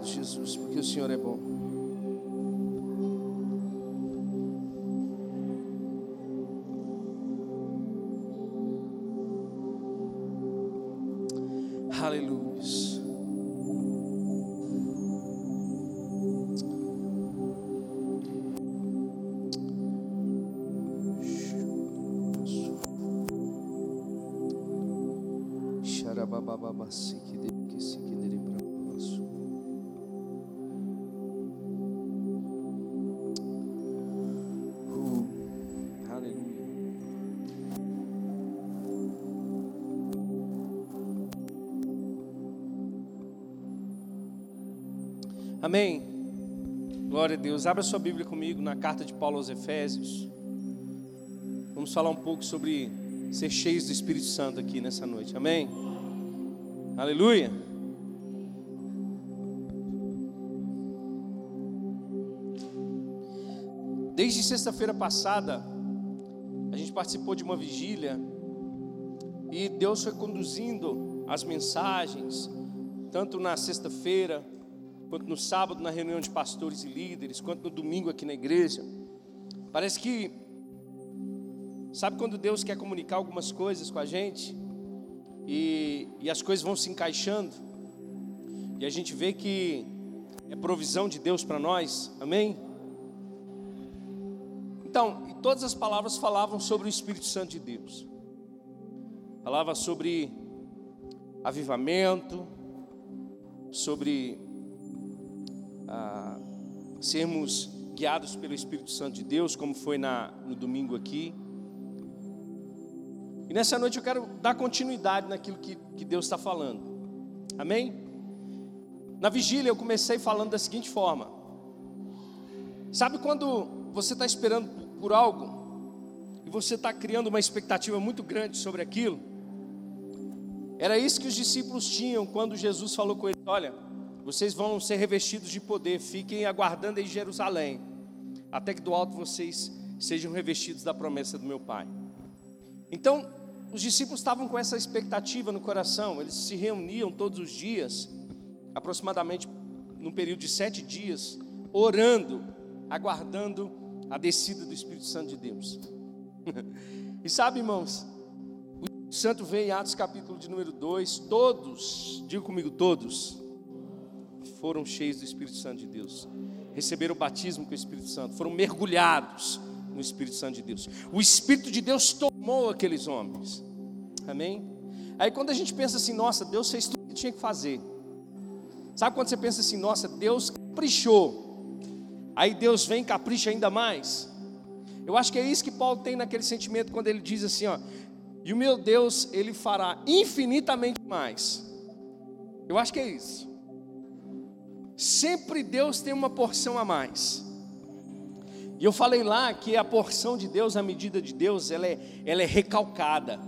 Obrigado, Jesus, porque o Senhor é bom. Deus. Abra sua Bíblia comigo na carta de Paulo aos Efésios. Vamos falar um pouco sobre ser cheios do Espírito Santo aqui nessa noite. Amém. Aleluia. Desde sexta-feira passada, a gente participou de uma vigília e Deus foi conduzindo as mensagens, tanto na sexta-feira, quanto no sábado na reunião de pastores e líderes, quanto no domingo aqui na igreja. Parece que, sabe quando Deus quer comunicar algumas coisas com a gente e, e as coisas vão se encaixando e a gente vê que é provisão de Deus para nós, amém? Então, e todas as palavras falavam sobre o Espírito Santo de Deus. Falava sobre avivamento, sobre ah, sermos guiados pelo Espírito Santo de Deus, como foi na, no domingo aqui. E nessa noite eu quero dar continuidade naquilo que, que Deus está falando. Amém? Na vigília eu comecei falando da seguinte forma: Sabe quando você está esperando por algo e você está criando uma expectativa muito grande sobre aquilo? Era isso que os discípulos tinham quando Jesus falou com eles: Olha, vocês vão ser revestidos de poder, fiquem aguardando em Jerusalém, até que do alto vocês sejam revestidos da promessa do meu Pai. Então, os discípulos estavam com essa expectativa no coração, eles se reuniam todos os dias, aproximadamente num período de sete dias, orando, aguardando a descida do Espírito Santo de Deus. e sabe, irmãos, o Espírito Santo vem em Atos capítulo de número 2, todos, diga comigo, todos, foram cheios do Espírito Santo de Deus, receberam o batismo com o Espírito Santo, foram mergulhados no Espírito Santo de Deus. O Espírito de Deus tomou aqueles homens, amém? Aí quando a gente pensa assim, nossa, Deus fez tudo o que tinha que fazer. Sabe quando você pensa assim, nossa, Deus caprichou, Aí Deus vem e capricha ainda mais. Eu acho que é isso que Paulo tem naquele sentimento quando ele diz assim, ó, e o meu Deus, ele fará infinitamente mais. Eu acho que é isso. Sempre Deus tem uma porção a mais. E eu falei lá que a porção de Deus, a medida de Deus, ela é, ela é recalcada,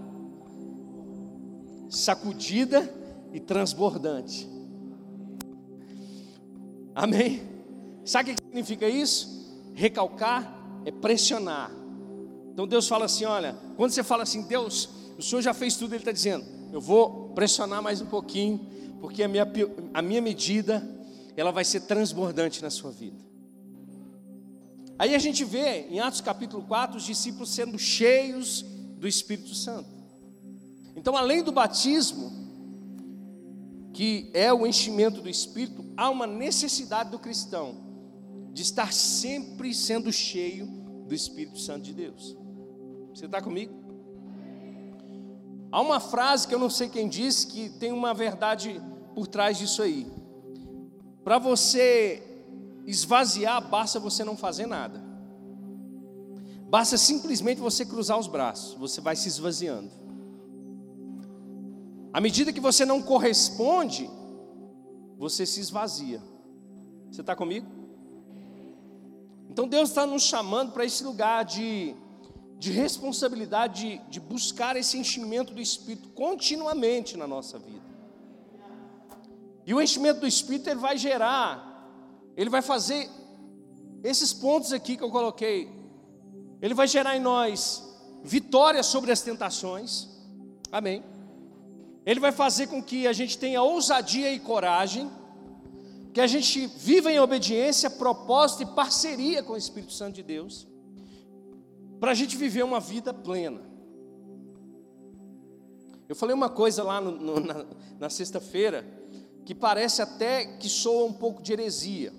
sacudida e transbordante. Amém? Sabe o que significa isso? Recalcar é pressionar. Então Deus fala assim: olha, quando você fala assim, Deus, o Senhor já fez tudo, Ele está dizendo, eu vou pressionar mais um pouquinho, porque a minha, a minha medida, ela vai ser transbordante na sua vida. Aí a gente vê em Atos capítulo 4 os discípulos sendo cheios do Espírito Santo. Então, além do batismo, que é o enchimento do Espírito, há uma necessidade do cristão de estar sempre sendo cheio do Espírito Santo de Deus. Você está comigo? Há uma frase que eu não sei quem disse que tem uma verdade por trás disso aí. Para você esvaziar, basta você não fazer nada. Basta simplesmente você cruzar os braços, você vai se esvaziando. À medida que você não corresponde, você se esvazia. Você está comigo? Então Deus está nos chamando para esse lugar de, de responsabilidade, de, de buscar esse enchimento do Espírito continuamente na nossa vida. E o enchimento do Espírito ele vai gerar, ele vai fazer esses pontos aqui que eu coloquei, ele vai gerar em nós vitória sobre as tentações, amém. Ele vai fazer com que a gente tenha ousadia e coragem que a gente viva em obediência, propósito e parceria com o Espírito Santo de Deus, para a gente viver uma vida plena. Eu falei uma coisa lá no, no, na, na sexta-feira, que parece até que soa um pouco de heresia,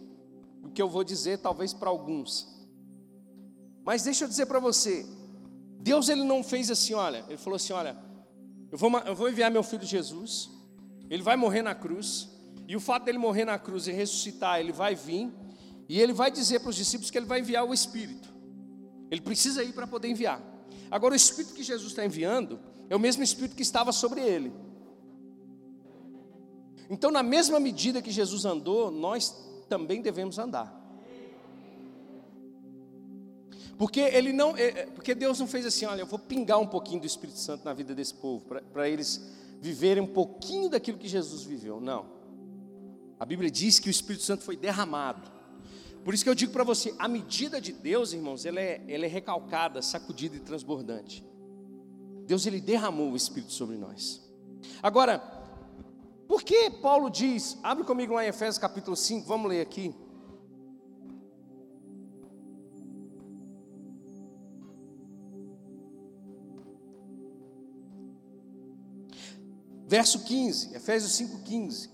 o que eu vou dizer talvez para alguns. Mas deixa eu dizer para você, Deus ele não fez assim, olha, ele falou assim, olha, eu vou, eu vou enviar meu filho Jesus, ele vai morrer na cruz, e o fato dele morrer na cruz e ressuscitar, ele vai vir, e ele vai dizer para os discípulos que ele vai enviar o Espírito. Ele precisa ir para poder enviar. Agora, o Espírito que Jesus está enviando é o mesmo Espírito que estava sobre ele. Então, na mesma medida que Jesus andou, nós também devemos andar. Porque ele não, é, é, porque Deus não fez assim, olha, eu vou pingar um pouquinho do Espírito Santo na vida desse povo, para eles viverem um pouquinho daquilo que Jesus viveu. Não. A Bíblia diz que o Espírito Santo foi derramado. Por isso que eu digo para você, a medida de Deus, irmãos, ela é, ela é recalcada, sacudida e transbordante. Deus ele derramou o Espírito sobre nós. Agora, por que Paulo diz, abre comigo lá em Efésios capítulo 5, vamos ler aqui. Verso 15, Efésios 5,15.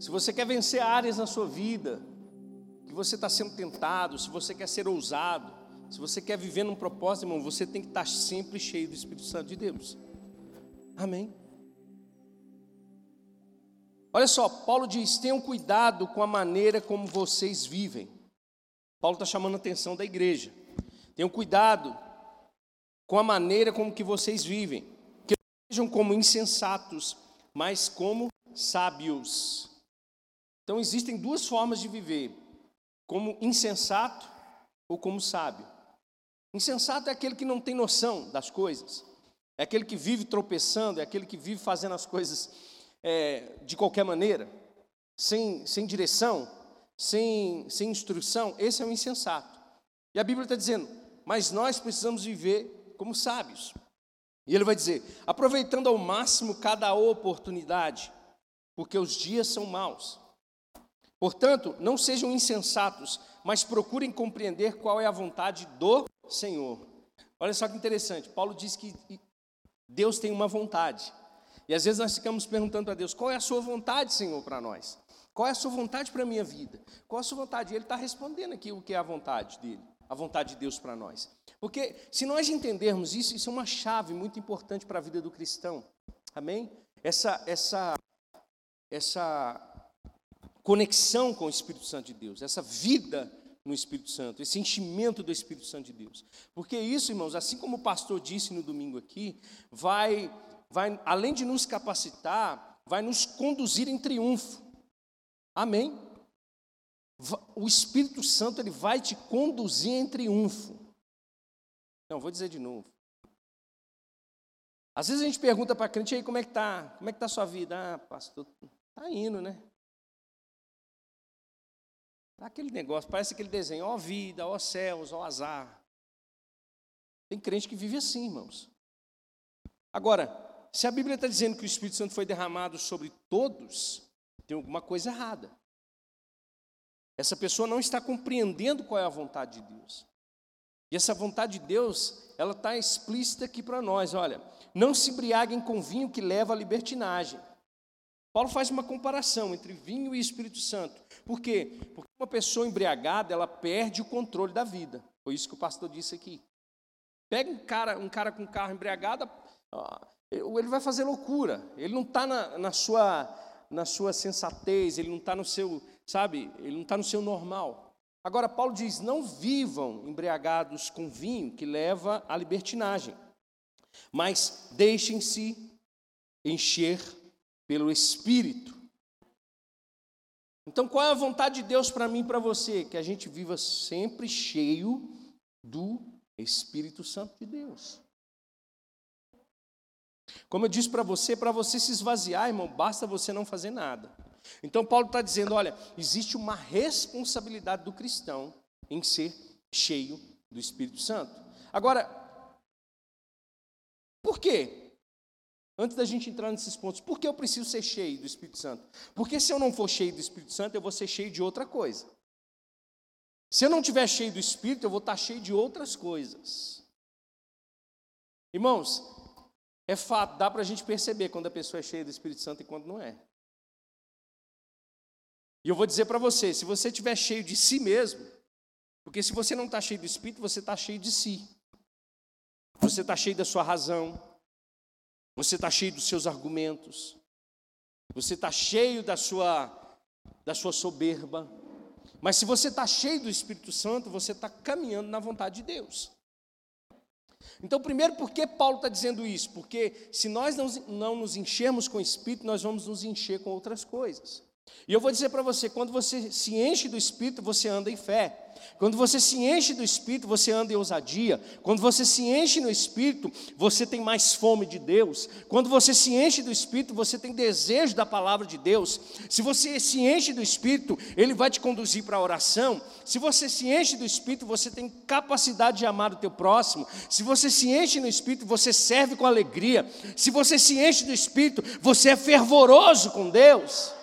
Se você quer vencer áreas na sua vida, que você está sendo tentado, se você quer ser ousado, se você quer viver num propósito, irmão, você tem que estar sempre cheio do Espírito Santo de Deus. Amém. Olha só, Paulo diz: tenham cuidado com a maneira como vocês vivem. Paulo está chamando a atenção da igreja. Tenham cuidado com a maneira como que vocês vivem sejam como insensatos, mas como sábios. Então existem duas formas de viver: como insensato ou como sábio. Insensato é aquele que não tem noção das coisas, é aquele que vive tropeçando, é aquele que vive fazendo as coisas é, de qualquer maneira, sem, sem direção, sem, sem instrução. Esse é o insensato. E a Bíblia está dizendo, mas nós precisamos viver como sábios. E ele vai dizer: aproveitando ao máximo cada oportunidade, porque os dias são maus. Portanto, não sejam insensatos, mas procurem compreender qual é a vontade do Senhor. Olha só que interessante, Paulo diz que Deus tem uma vontade. E às vezes nós ficamos perguntando a Deus: qual é a sua vontade, Senhor, para nós? Qual é a sua vontade para a minha vida? Qual é a sua vontade? E ele está respondendo aqui o que é a vontade dele, a vontade de Deus para nós. Porque se nós entendermos isso, isso é uma chave muito importante para a vida do cristão. Amém? Essa, essa, essa conexão com o Espírito Santo de Deus, essa vida no Espírito Santo, esse enchimento do Espírito Santo de Deus. Porque isso, irmãos, assim como o pastor disse no domingo aqui, vai, vai além de nos capacitar, vai nos conduzir em triunfo. Amém? O Espírito Santo ele vai te conduzir em triunfo. Não, vou dizer de novo. Às vezes a gente pergunta para a crente aí como é que tá, como é que tá a sua vida? Ah, pastor, tá indo, né? Tá aquele negócio, parece aquele desenho, ó vida, ó céus, ó azar. Tem crente que vive assim, irmãos. Agora, se a Bíblia está dizendo que o Espírito Santo foi derramado sobre todos, tem alguma coisa errada. Essa pessoa não está compreendendo qual é a vontade de Deus. E essa vontade de Deus, ela está explícita aqui para nós. Olha, não se embriaguem com vinho que leva à libertinagem. Paulo faz uma comparação entre vinho e Espírito Santo. Por quê? Porque uma pessoa embriagada, ela perde o controle da vida. Foi isso que o pastor disse aqui. Pega um cara, um cara com carro embriagado, ele vai fazer loucura. Ele não está na, na, sua, na sua sensatez, ele não está no seu, sabe, ele não está no seu normal. Agora, Paulo diz: não vivam embriagados com vinho que leva à libertinagem, mas deixem-se encher pelo Espírito. Então, qual é a vontade de Deus para mim e para você? Que a gente viva sempre cheio do Espírito Santo de Deus. Como eu disse para você, para você se esvaziar, irmão, basta você não fazer nada. Então, Paulo está dizendo: olha, existe uma responsabilidade do cristão em ser cheio do Espírito Santo. Agora, por quê? Antes da gente entrar nesses pontos, por que eu preciso ser cheio do Espírito Santo? Porque se eu não for cheio do Espírito Santo, eu vou ser cheio de outra coisa. Se eu não tiver cheio do Espírito, eu vou estar cheio de outras coisas. Irmãos, é fato, dá para a gente perceber quando a pessoa é cheia do Espírito Santo e quando não é. E eu vou dizer para você: se você estiver cheio de si mesmo, porque se você não está cheio do Espírito, você está cheio de si. Você está cheio da sua razão, você está cheio dos seus argumentos, você está cheio da sua, da sua soberba. Mas se você está cheio do Espírito Santo, você está caminhando na vontade de Deus. Então, primeiro, por que Paulo está dizendo isso? Porque se nós não, não nos enchermos com o Espírito, nós vamos nos encher com outras coisas. E eu vou dizer para você: quando você se enche do Espírito, você anda em fé. Quando você se enche do Espírito, você anda em ousadia. Quando você se enche no Espírito, você tem mais fome de Deus. Quando você se enche do Espírito, você tem desejo da palavra de Deus. Se você se enche do Espírito, Ele vai te conduzir para a oração. Se você se enche do Espírito, você tem capacidade de amar o teu próximo. Se você se enche no Espírito, você serve com alegria. Se você se enche do Espírito, você é fervoroso com Deus.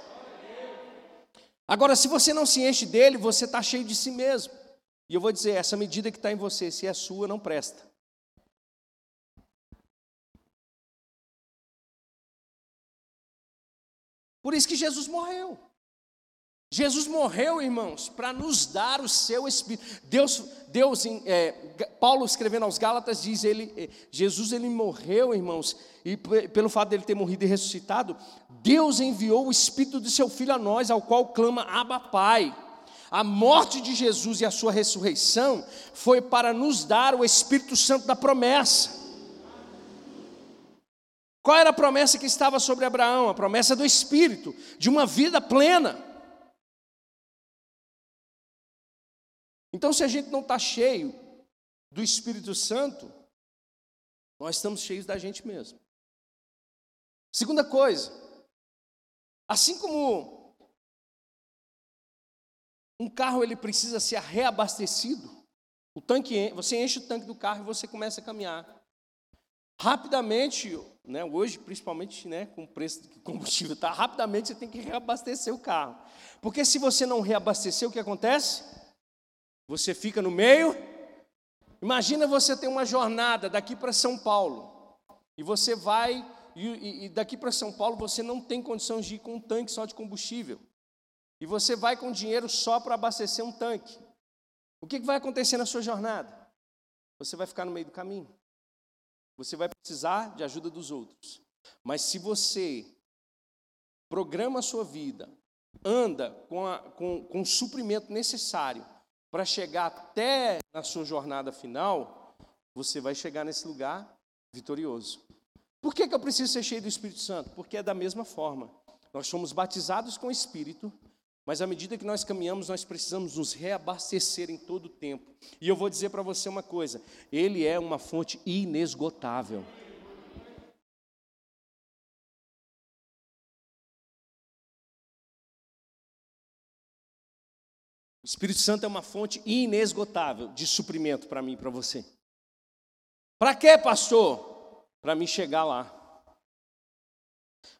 Agora, se você não se enche dele, você está cheio de si mesmo. E eu vou dizer: essa medida que está em você, se é sua, não presta. Por isso que Jesus morreu. Jesus morreu, irmãos, para nos dar o seu Espírito. Deus, Deus, é, Paulo escrevendo aos Gálatas diz ele, é, Jesus ele morreu, irmãos, e pelo fato dele ter morrido e ressuscitado, Deus enviou o Espírito do seu Filho a nós, ao qual clama Abba Pai. A morte de Jesus e a sua ressurreição foi para nos dar o Espírito Santo da promessa. Qual era a promessa que estava sobre Abraão? A promessa do Espírito, de uma vida plena. Então, se a gente não está cheio do Espírito Santo, nós estamos cheios da gente mesmo. Segunda coisa, assim como um carro ele precisa ser reabastecido, o tanque, você enche o tanque do carro e você começa a caminhar. Rapidamente, né, hoje principalmente né, com o preço do combustível, tá, rapidamente você tem que reabastecer o carro. Porque se você não reabastecer, o que acontece? Você fica no meio. Imagina você ter uma jornada daqui para São Paulo e você vai e, e daqui para São Paulo você não tem condição de ir com um tanque só de combustível. E você vai com dinheiro só para abastecer um tanque. O que, que vai acontecer na sua jornada? Você vai ficar no meio do caminho. Você vai precisar de ajuda dos outros. Mas se você programa a sua vida, anda com, a, com, com o suprimento necessário para chegar até na sua jornada final, você vai chegar nesse lugar vitorioso. Por que, que eu preciso ser cheio do Espírito Santo? Porque é da mesma forma. Nós somos batizados com o Espírito, mas à medida que nós caminhamos, nós precisamos nos reabastecer em todo o tempo. E eu vou dizer para você uma coisa: Ele é uma fonte inesgotável. Espírito Santo é uma fonte inesgotável de suprimento para mim e para você. Para quê, pastor? para me chegar lá.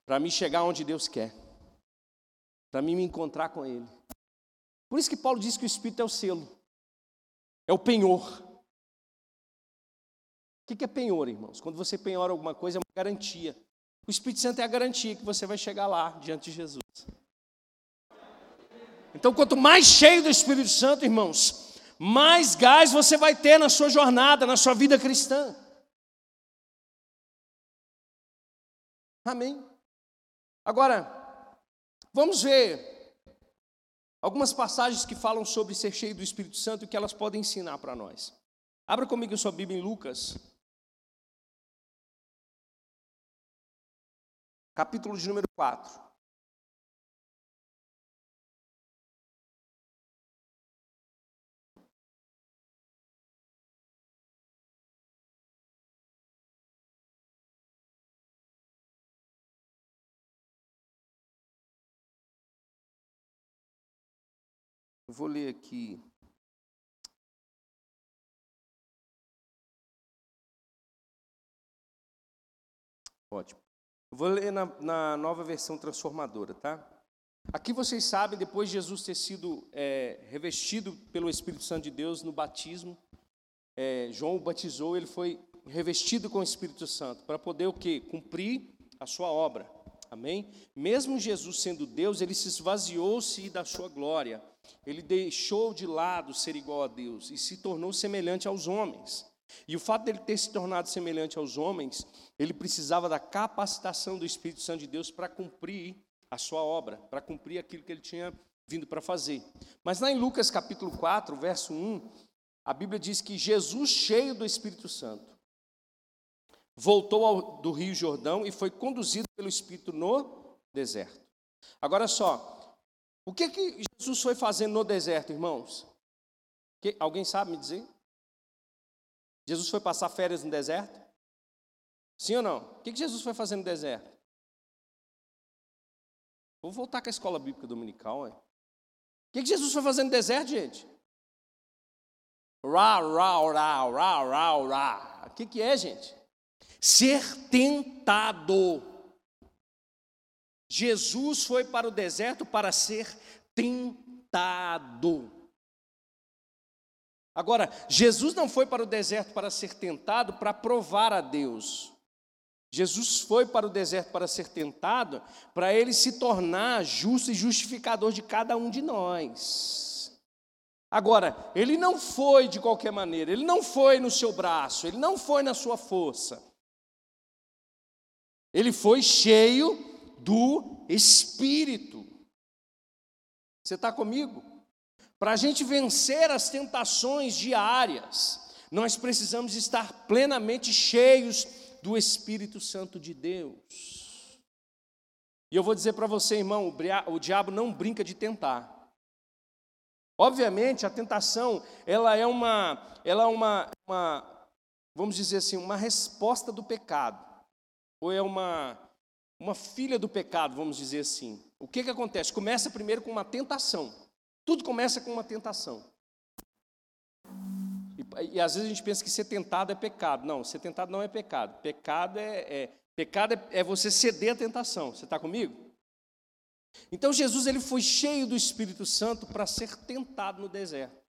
Para me chegar onde Deus quer. Para mim me encontrar com Ele. Por isso que Paulo diz que o Espírito é o selo. É o penhor. O que é penhor, irmãos? Quando você penhora alguma coisa, é uma garantia. O Espírito Santo é a garantia que você vai chegar lá, diante de Jesus. Então, quanto mais cheio do Espírito Santo, irmãos, mais gás você vai ter na sua jornada, na sua vida cristã. Amém? Agora, vamos ver algumas passagens que falam sobre ser cheio do Espírito Santo e que elas podem ensinar para nós. Abra comigo a sua Bíblia em Lucas, capítulo de número 4. Eu vou ler aqui. Ótimo. Eu vou ler na, na nova versão transformadora, tá? Aqui vocês sabem, depois de Jesus ter sido é, revestido pelo Espírito Santo de Deus no batismo, é, João o batizou, ele foi revestido com o Espírito Santo para poder o quê? Cumprir a sua obra. Amém? Mesmo Jesus sendo Deus, ele se esvaziou-se da sua glória. Ele deixou de lado ser igual a Deus e se tornou semelhante aos homens. E o fato dele ter se tornado semelhante aos homens, ele precisava da capacitação do Espírito Santo de Deus para cumprir a sua obra, para cumprir aquilo que ele tinha vindo para fazer. Mas lá em Lucas capítulo 4, verso 1, a Bíblia diz que Jesus, cheio do Espírito Santo, voltou ao, do Rio Jordão e foi conduzido pelo Espírito no deserto. Agora só, o que, que Jesus foi fazendo no deserto, irmãos? Que, alguém sabe me dizer? Jesus foi passar férias no deserto? Sim ou não? O que, que Jesus foi fazer no deserto? Vou voltar com a escola bíblica dominical, é? O que, que Jesus foi fazer no deserto, gente? Rá, rá, rá, rá, rá, rá. O que, que é, gente? Ser tentado. Jesus foi para o deserto para ser tentado. Agora, Jesus não foi para o deserto para ser tentado para provar a Deus. Jesus foi para o deserto para ser tentado, para ele se tornar justo e justificador de cada um de nós. Agora, ele não foi de qualquer maneira, ele não foi no seu braço, ele não foi na sua força. Ele foi cheio do Espírito. Você está comigo? Para a gente vencer as tentações diárias, nós precisamos estar plenamente cheios do Espírito Santo de Deus. E eu vou dizer para você, irmão, o diabo não brinca de tentar. Obviamente, a tentação, ela é uma, ela é uma, uma, vamos dizer assim, uma resposta do pecado. Ou é uma, uma filha do pecado, vamos dizer assim. O que, que acontece? Começa primeiro com uma tentação. Tudo começa com uma tentação. E, e, às vezes a gente pensa que ser tentado é pecado. Não, ser tentado não é pecado. Pecado é, é pecado é, é você ceder à tentação. Você está comigo? Então Jesus ele foi cheio do Espírito Santo para ser tentado no deserto.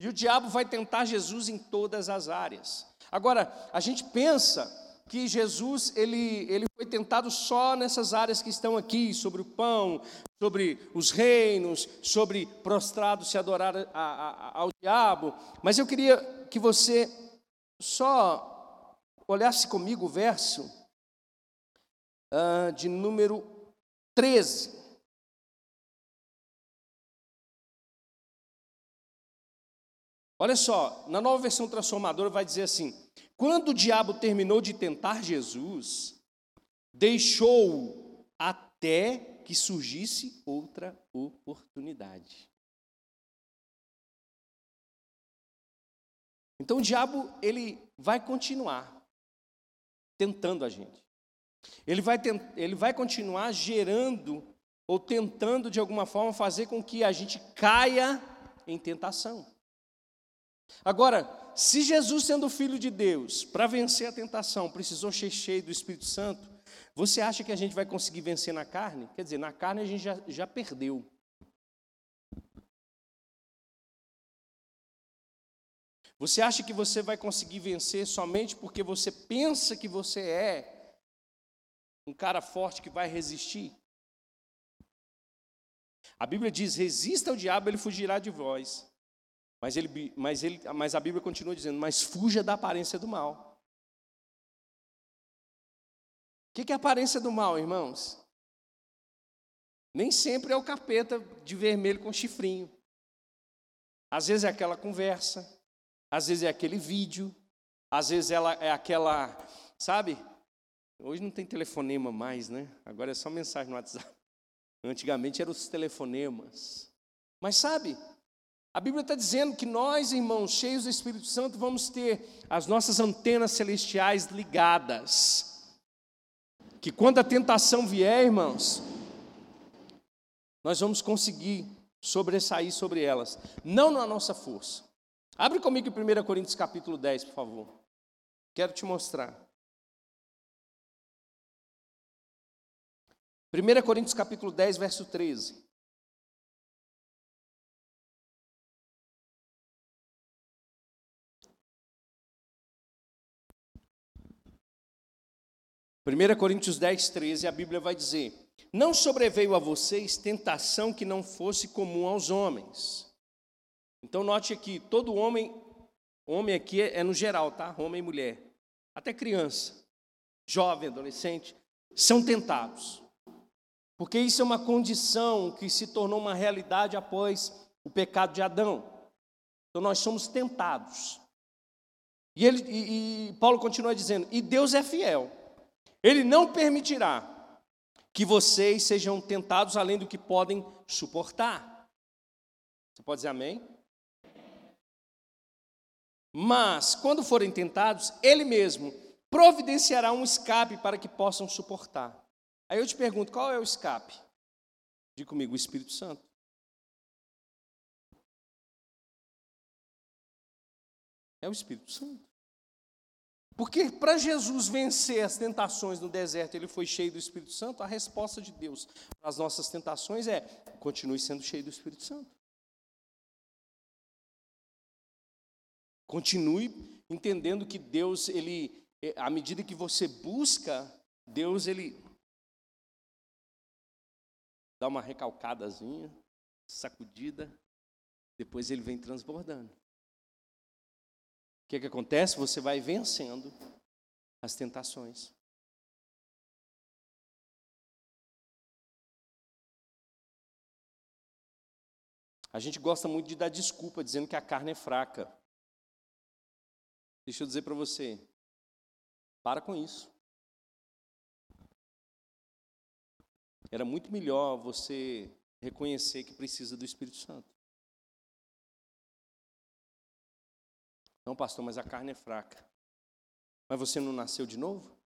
E o diabo vai tentar Jesus em todas as áreas. Agora, a gente pensa que Jesus ele, ele foi tentado só nessas áreas que estão aqui, sobre o pão, sobre os reinos, sobre prostrado se adorar a, a, ao diabo. Mas eu queria que você só olhasse comigo o verso uh, de número 13. Olha só, na nova versão transformadora vai dizer assim: quando o diabo terminou de tentar Jesus, deixou-o até que surgisse outra oportunidade. Então o diabo ele vai continuar tentando a gente. Ele vai, ele vai continuar gerando ou tentando de alguma forma fazer com que a gente caia em tentação. Agora, se Jesus, sendo filho de Deus, para vencer a tentação, precisou ser cheio do Espírito Santo, você acha que a gente vai conseguir vencer na carne? Quer dizer, na carne a gente já, já perdeu. Você acha que você vai conseguir vencer somente porque você pensa que você é um cara forte que vai resistir? A Bíblia diz: resista ao diabo, ele fugirá de vós. Mas, ele, mas, ele, mas a Bíblia continua dizendo: mas fuja da aparência do mal. O que é a aparência do mal, irmãos? Nem sempre é o capeta de vermelho com chifrinho. Às vezes é aquela conversa, às vezes é aquele vídeo, às vezes ela é aquela, sabe? Hoje não tem telefonema mais, né? Agora é só mensagem no WhatsApp. Antigamente eram os telefonemas. Mas sabe, a Bíblia está dizendo que nós, irmãos, cheios do Espírito Santo, vamos ter as nossas antenas celestiais ligadas. Que quando a tentação vier, irmãos, nós vamos conseguir sobressair sobre elas, não na nossa força. Abre comigo em 1 Coríntios capítulo 10, por favor. Quero te mostrar. 1 Coríntios capítulo 10, verso 13. 1 Coríntios 10, 13, a Bíblia vai dizer: Não sobreveio a vocês tentação que não fosse comum aos homens. Então, note aqui: todo homem, homem aqui é, é no geral, tá? Homem e mulher, até criança, jovem, adolescente, são tentados. Porque isso é uma condição que se tornou uma realidade após o pecado de Adão. Então, nós somos tentados. E, ele, e, e Paulo continua dizendo: E Deus é fiel ele não permitirá que vocês sejam tentados além do que podem suportar. Você pode dizer amém? Mas, quando forem tentados, Ele mesmo providenciará um escape para que possam suportar. Aí eu te pergunto: qual é o escape? Diga comigo: o Espírito Santo. É o Espírito Santo. Porque para Jesus vencer as tentações no deserto, ele foi cheio do Espírito Santo. A resposta de Deus para as nossas tentações é: continue sendo cheio do Espírito Santo. Continue entendendo que Deus, ele, é, à medida que você busca, Deus, ele dá uma recalcadazinha, sacudida, depois ele vem transbordando que, que acontece? Você vai vencendo as tentações. A gente gosta muito de dar desculpa dizendo que a carne é fraca. Deixa eu dizer para você, para com isso. Era muito melhor você reconhecer que precisa do Espírito Santo. Não, pastor, mas a carne é fraca. Mas você não nasceu de novo?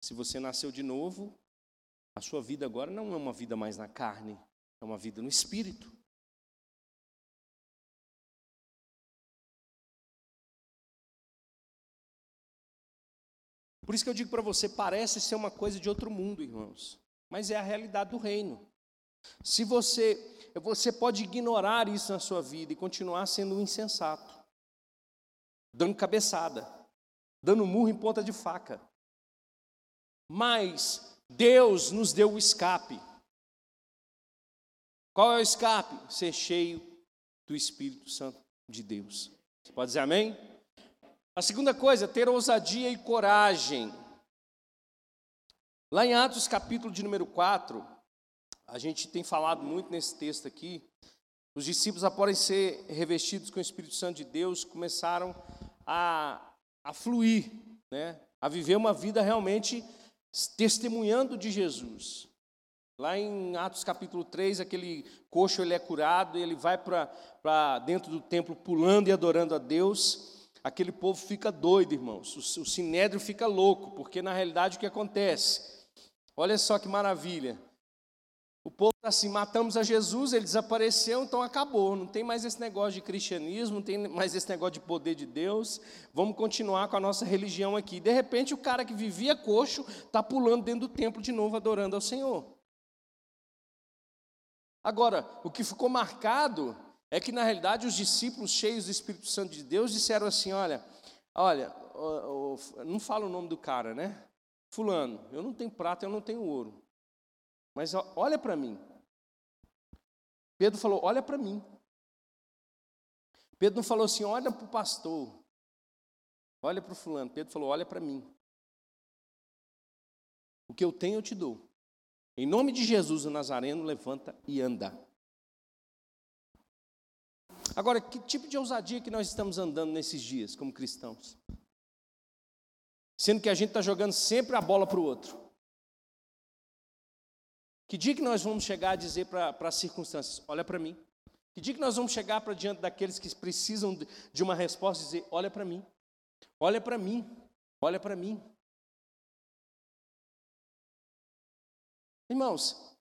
Se você nasceu de novo, a sua vida agora não é uma vida mais na carne, é uma vida no espírito. Por isso que eu digo para você, parece ser uma coisa de outro mundo, irmãos, mas é a realidade do reino. Se você, você pode ignorar isso na sua vida e continuar sendo um insensato dando cabeçada, dando murro em ponta de faca. Mas Deus nos deu o escape. Qual é o escape? Ser cheio do Espírito Santo de Deus. Você pode dizer amém? A segunda coisa, ter ousadia e coragem. Lá em Atos, capítulo de número 4, a gente tem falado muito nesse texto aqui. Os discípulos, após ser revestidos com o Espírito Santo de Deus, começaram a, a fluir, né? a viver uma vida realmente testemunhando de Jesus. Lá em Atos capítulo 3, aquele coxo ele é curado, ele vai para dentro do templo pulando e adorando a Deus. Aquele povo fica doido, irmãos. O, o sinédrio fica louco, porque na realidade o que acontece? Olha só que maravilha. O povo assim, matamos a Jesus, ele desapareceu, então acabou. Não tem mais esse negócio de cristianismo, não tem mais esse negócio de poder de Deus. Vamos continuar com a nossa religião aqui. De repente, o cara que vivia coxo está pulando dentro do templo de novo, adorando ao Senhor. Agora, o que ficou marcado é que, na realidade, os discípulos cheios do Espírito Santo de Deus disseram assim: olha, olha, não fala o nome do cara, né? Fulano, eu não tenho prata, eu não tenho ouro. Mas olha para mim. Pedro falou: Olha para mim. Pedro não falou assim: Olha para o pastor. Olha para o fulano. Pedro falou: Olha para mim. O que eu tenho eu te dou. Em nome de Jesus, o Nazareno, levanta e anda. Agora, que tipo de ousadia que nós estamos andando nesses dias como cristãos? Sendo que a gente está jogando sempre a bola para o outro. Que dia que nós vamos chegar a dizer para as circunstâncias, olha para mim? Que dia que nós vamos chegar para diante daqueles que precisam de, uma resposta e dizer, olha para mim, olha para mim, olha para mim. Irmãos,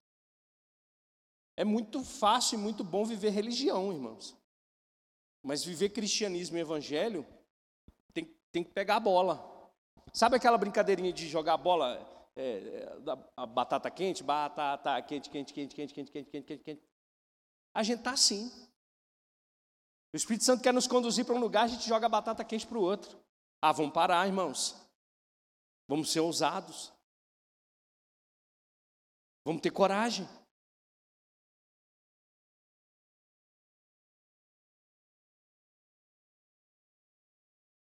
é muito fácil e muito bom viver religião, irmãos. Mas viver cristianismo e evangelho tem, tem que pegar a bola. Sabe aquela brincadeirinha de jogar bola? É, a batata quente, batata quente, quente, quente, quente, quente, quente, quente, quente, quente. A gente está assim. O Espírito Santo quer nos conduzir para um lugar, a gente joga a batata quente para o outro. Ah, vamos parar, irmãos. Vamos ser ousados. Vamos ter coragem.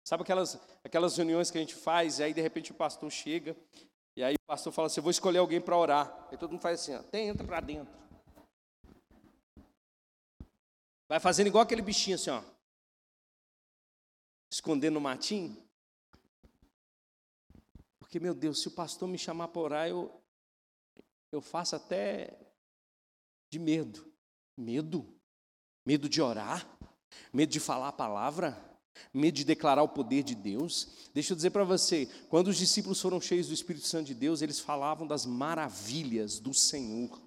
Sabe aquelas, aquelas reuniões que a gente faz, e aí de repente o pastor chega, e aí o pastor fala assim: Eu vou escolher alguém para orar. Aí todo mundo faz assim: ó, entra para dentro. Vai fazendo igual aquele bichinho assim, ó. Escondendo no matinho. Porque, meu Deus, se o pastor me chamar para orar, eu, eu faço até de medo. Medo? Medo de orar? Medo de falar a palavra? Medo de declarar o poder de Deus. Deixa eu dizer para você, quando os discípulos foram cheios do Espírito Santo de Deus, eles falavam das maravilhas do Senhor.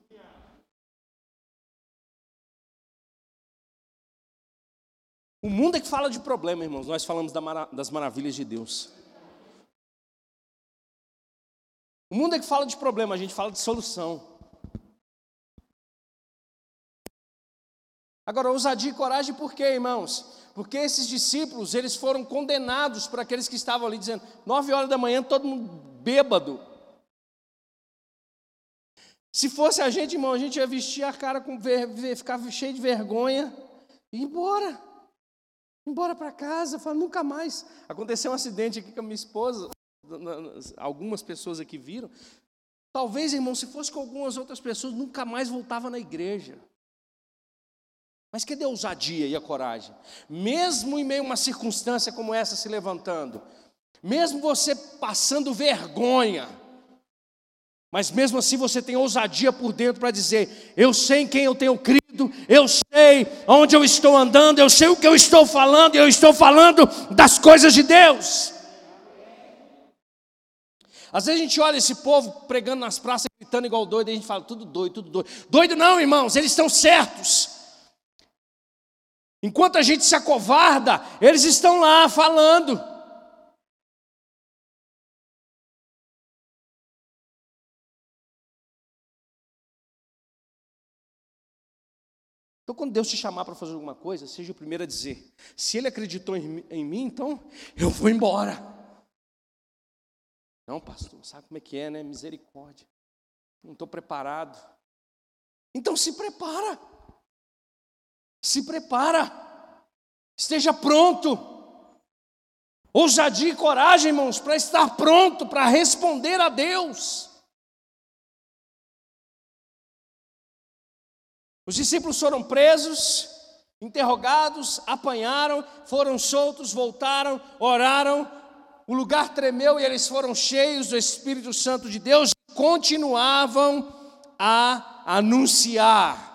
O mundo é que fala de problema, irmãos, nós falamos das maravilhas de Deus. O mundo é que fala de problema, a gente fala de solução. Agora, ousadia e coragem por quê, irmãos? Porque esses discípulos, eles foram condenados por aqueles que estavam ali dizendo, nove horas da manhã, todo mundo bêbado. Se fosse a gente, irmão, a gente ia vestir a cara com ficar cheio de vergonha e ir embora. Embora para casa, falar, nunca mais. Aconteceu um acidente aqui com a minha esposa, algumas pessoas aqui viram. Talvez, irmão, se fosse com algumas outras pessoas, nunca mais voltava na igreja. Mas cadê a ousadia e a coragem? Mesmo em meio a uma circunstância como essa se levantando, mesmo você passando vergonha, mas mesmo assim você tem ousadia por dentro para dizer: Eu sei em quem eu tenho crido, eu sei onde eu estou andando, eu sei o que eu estou falando, eu estou falando das coisas de Deus. Às vezes a gente olha esse povo pregando nas praças, gritando igual doido, e a gente fala: Tudo doido, tudo doido. Doido não, irmãos, eles estão certos. Enquanto a gente se acovarda, eles estão lá falando. Então, quando Deus te chamar para fazer alguma coisa, seja o primeiro a dizer: se Ele acreditou em, mim, então eu vou embora. Não, pastor, sabe como é que é, né? Misericórdia. Não estou preparado. Então se prepara. Se prepara, esteja pronto. Ousadia e coragem, irmãos, para estar pronto para responder a Deus. Os discípulos foram presos, interrogados, apanharam, foram soltos, voltaram, oraram, o lugar tremeu e eles foram cheios do Espírito Santo de Deus continuavam a anunciar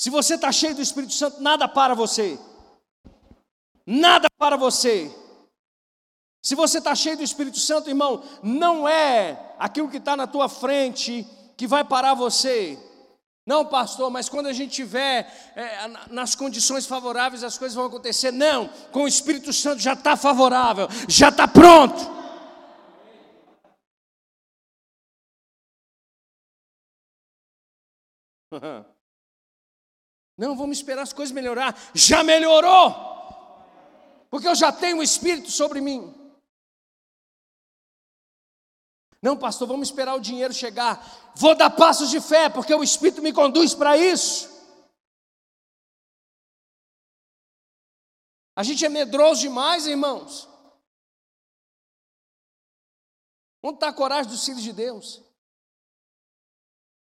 Se você está cheio do Espírito Santo, nada para você. Nada para você. Se você está cheio do Espírito Santo, irmão, não é aquilo que está na tua frente que vai parar você. Não, pastor, mas quando a gente tiver é, nas condições favoráveis, as coisas vão acontecer. Não, com o Espírito Santo já está favorável, já está pronto. Não, vamos esperar as coisas melhorar. Já melhorou. Porque eu já tenho o Espírito sobre mim. Não, pastor, vamos esperar o dinheiro chegar. Vou dar passos de fé, porque o Espírito me conduz para isso. A gente é medroso demais, irmãos. Onde está a coragem dos filhos de Deus?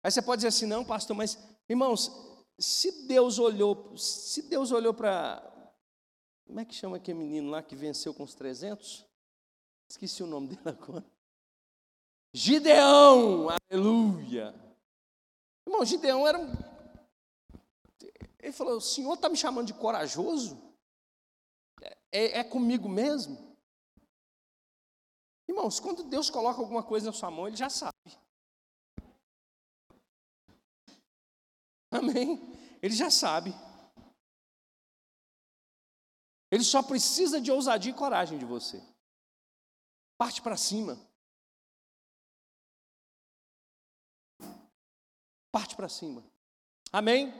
Aí você pode dizer assim, não, pastor, mas, irmãos, se Deus olhou, se Deus olhou para como é que chama aquele menino lá que venceu com os 300? Esqueci o nome dele agora. Gideão, aleluia. Irmão, Gideão era um. Ele falou: O senhor está me chamando de corajoso? É, é comigo mesmo? Irmãos, quando Deus coloca alguma coisa na sua mão, Ele já sabe. Amém? Ele já sabe. Ele só precisa de ousadia e coragem de você. Parte para cima. Parte para cima. Amém?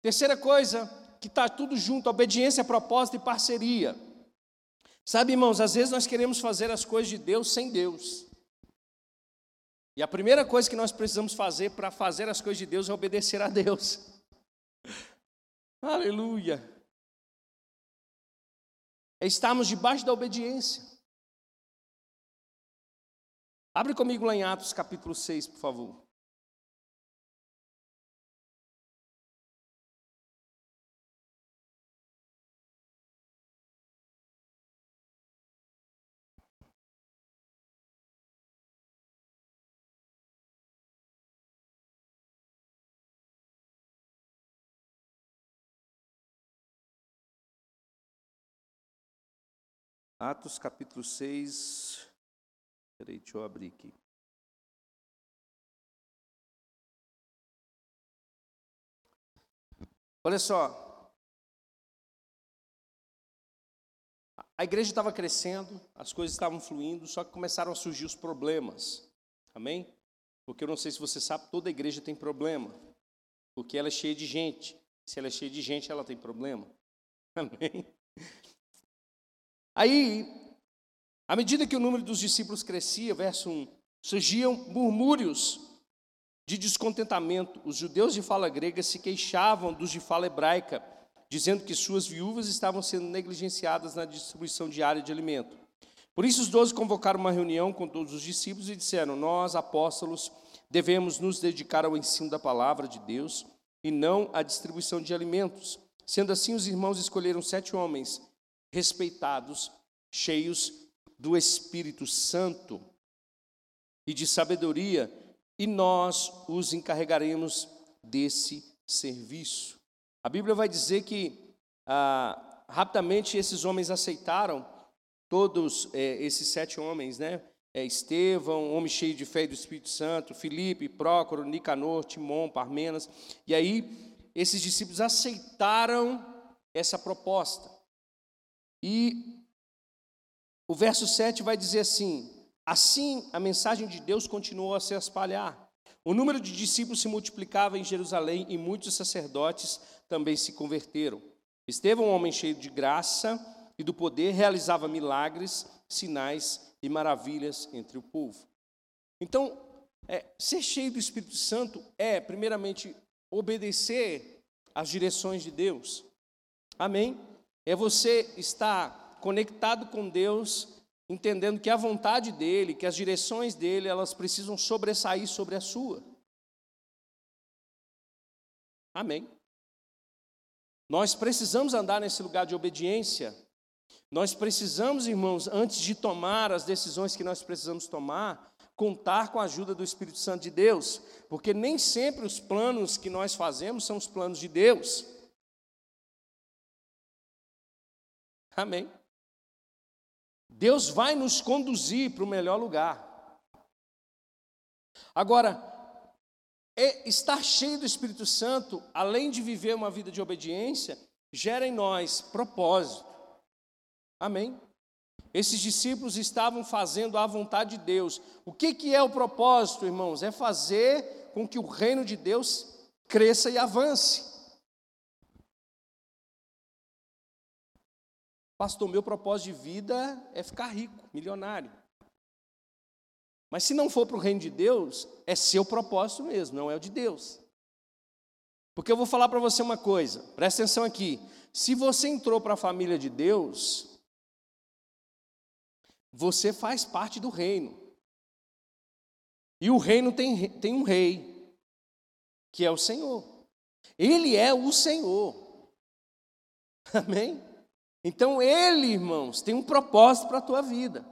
Terceira coisa, que está tudo junto, obediência, propósito e parceria. Sabe, irmãos, às vezes nós queremos fazer as coisas de Deus sem Deus. E a primeira coisa que nós precisamos fazer para fazer as coisas de Deus é obedecer a Deus. Aleluia. É estarmos debaixo da obediência. Abre comigo lá em Atos capítulo 6, por favor. Atos capítulo 6. Peraí, deixa eu abrir aqui. Olha só. A igreja estava crescendo, as coisas estavam fluindo, só que começaram a surgir os problemas. Amém? Porque eu não sei se você sabe, toda igreja tem problema. Porque ela é cheia de gente. Se ela é cheia de gente, ela tem problema. Amém? Aí, à medida que o número dos discípulos crescia, verso 1, surgiam murmúrios de descontentamento. Os judeus de fala grega se queixavam dos de fala hebraica, dizendo que suas viúvas estavam sendo negligenciadas na distribuição diária de alimento. Por isso, os doze convocaram uma reunião com todos os discípulos e disseram: Nós, apóstolos, devemos nos dedicar ao ensino da palavra de Deus e não à distribuição de alimentos. Sendo assim, os irmãos escolheram sete homens respeitados, cheios do Espírito Santo e de sabedoria, e nós os encarregaremos desse serviço. A Bíblia vai dizer que ah, rapidamente esses homens aceitaram, todos é, esses sete homens, né? É, Estevão, homem cheio de fé e do Espírito Santo, Filipe, Prócoro, Nicanor, Timon, Parmenas, e aí esses discípulos aceitaram essa proposta. E o verso 7 vai dizer assim: Assim a mensagem de Deus continuou a se espalhar. O número de discípulos se multiplicava em Jerusalém e muitos sacerdotes também se converteram. Estevão, um homem cheio de graça e do poder, realizava milagres, sinais e maravilhas entre o povo. Então, é, ser cheio do Espírito Santo é, primeiramente, obedecer às direções de Deus. Amém? É você estar conectado com Deus, entendendo que a vontade dele, que as direções dele, elas precisam sobressair sobre a sua. Amém. Nós precisamos andar nesse lugar de obediência. Nós precisamos, irmãos, antes de tomar as decisões que nós precisamos tomar, contar com a ajuda do Espírito Santo de Deus, porque nem sempre os planos que nós fazemos são os planos de Deus. Amém. Deus vai nos conduzir para o melhor lugar. Agora, é, estar cheio do Espírito Santo, além de viver uma vida de obediência, gera em nós propósito. Amém? Esses discípulos estavam fazendo a vontade de Deus. O que, que é o propósito, irmãos? É fazer com que o reino de Deus cresça e avance. Pastor, meu propósito de vida é ficar rico, milionário. Mas se não for para o reino de Deus, é seu propósito mesmo, não é o de Deus. Porque eu vou falar para você uma coisa, presta atenção aqui. Se você entrou para a família de Deus, você faz parte do reino. E o reino tem, tem um rei, que é o Senhor. Ele é o Senhor. Amém? Então ele, irmãos, tem um propósito para a tua vida.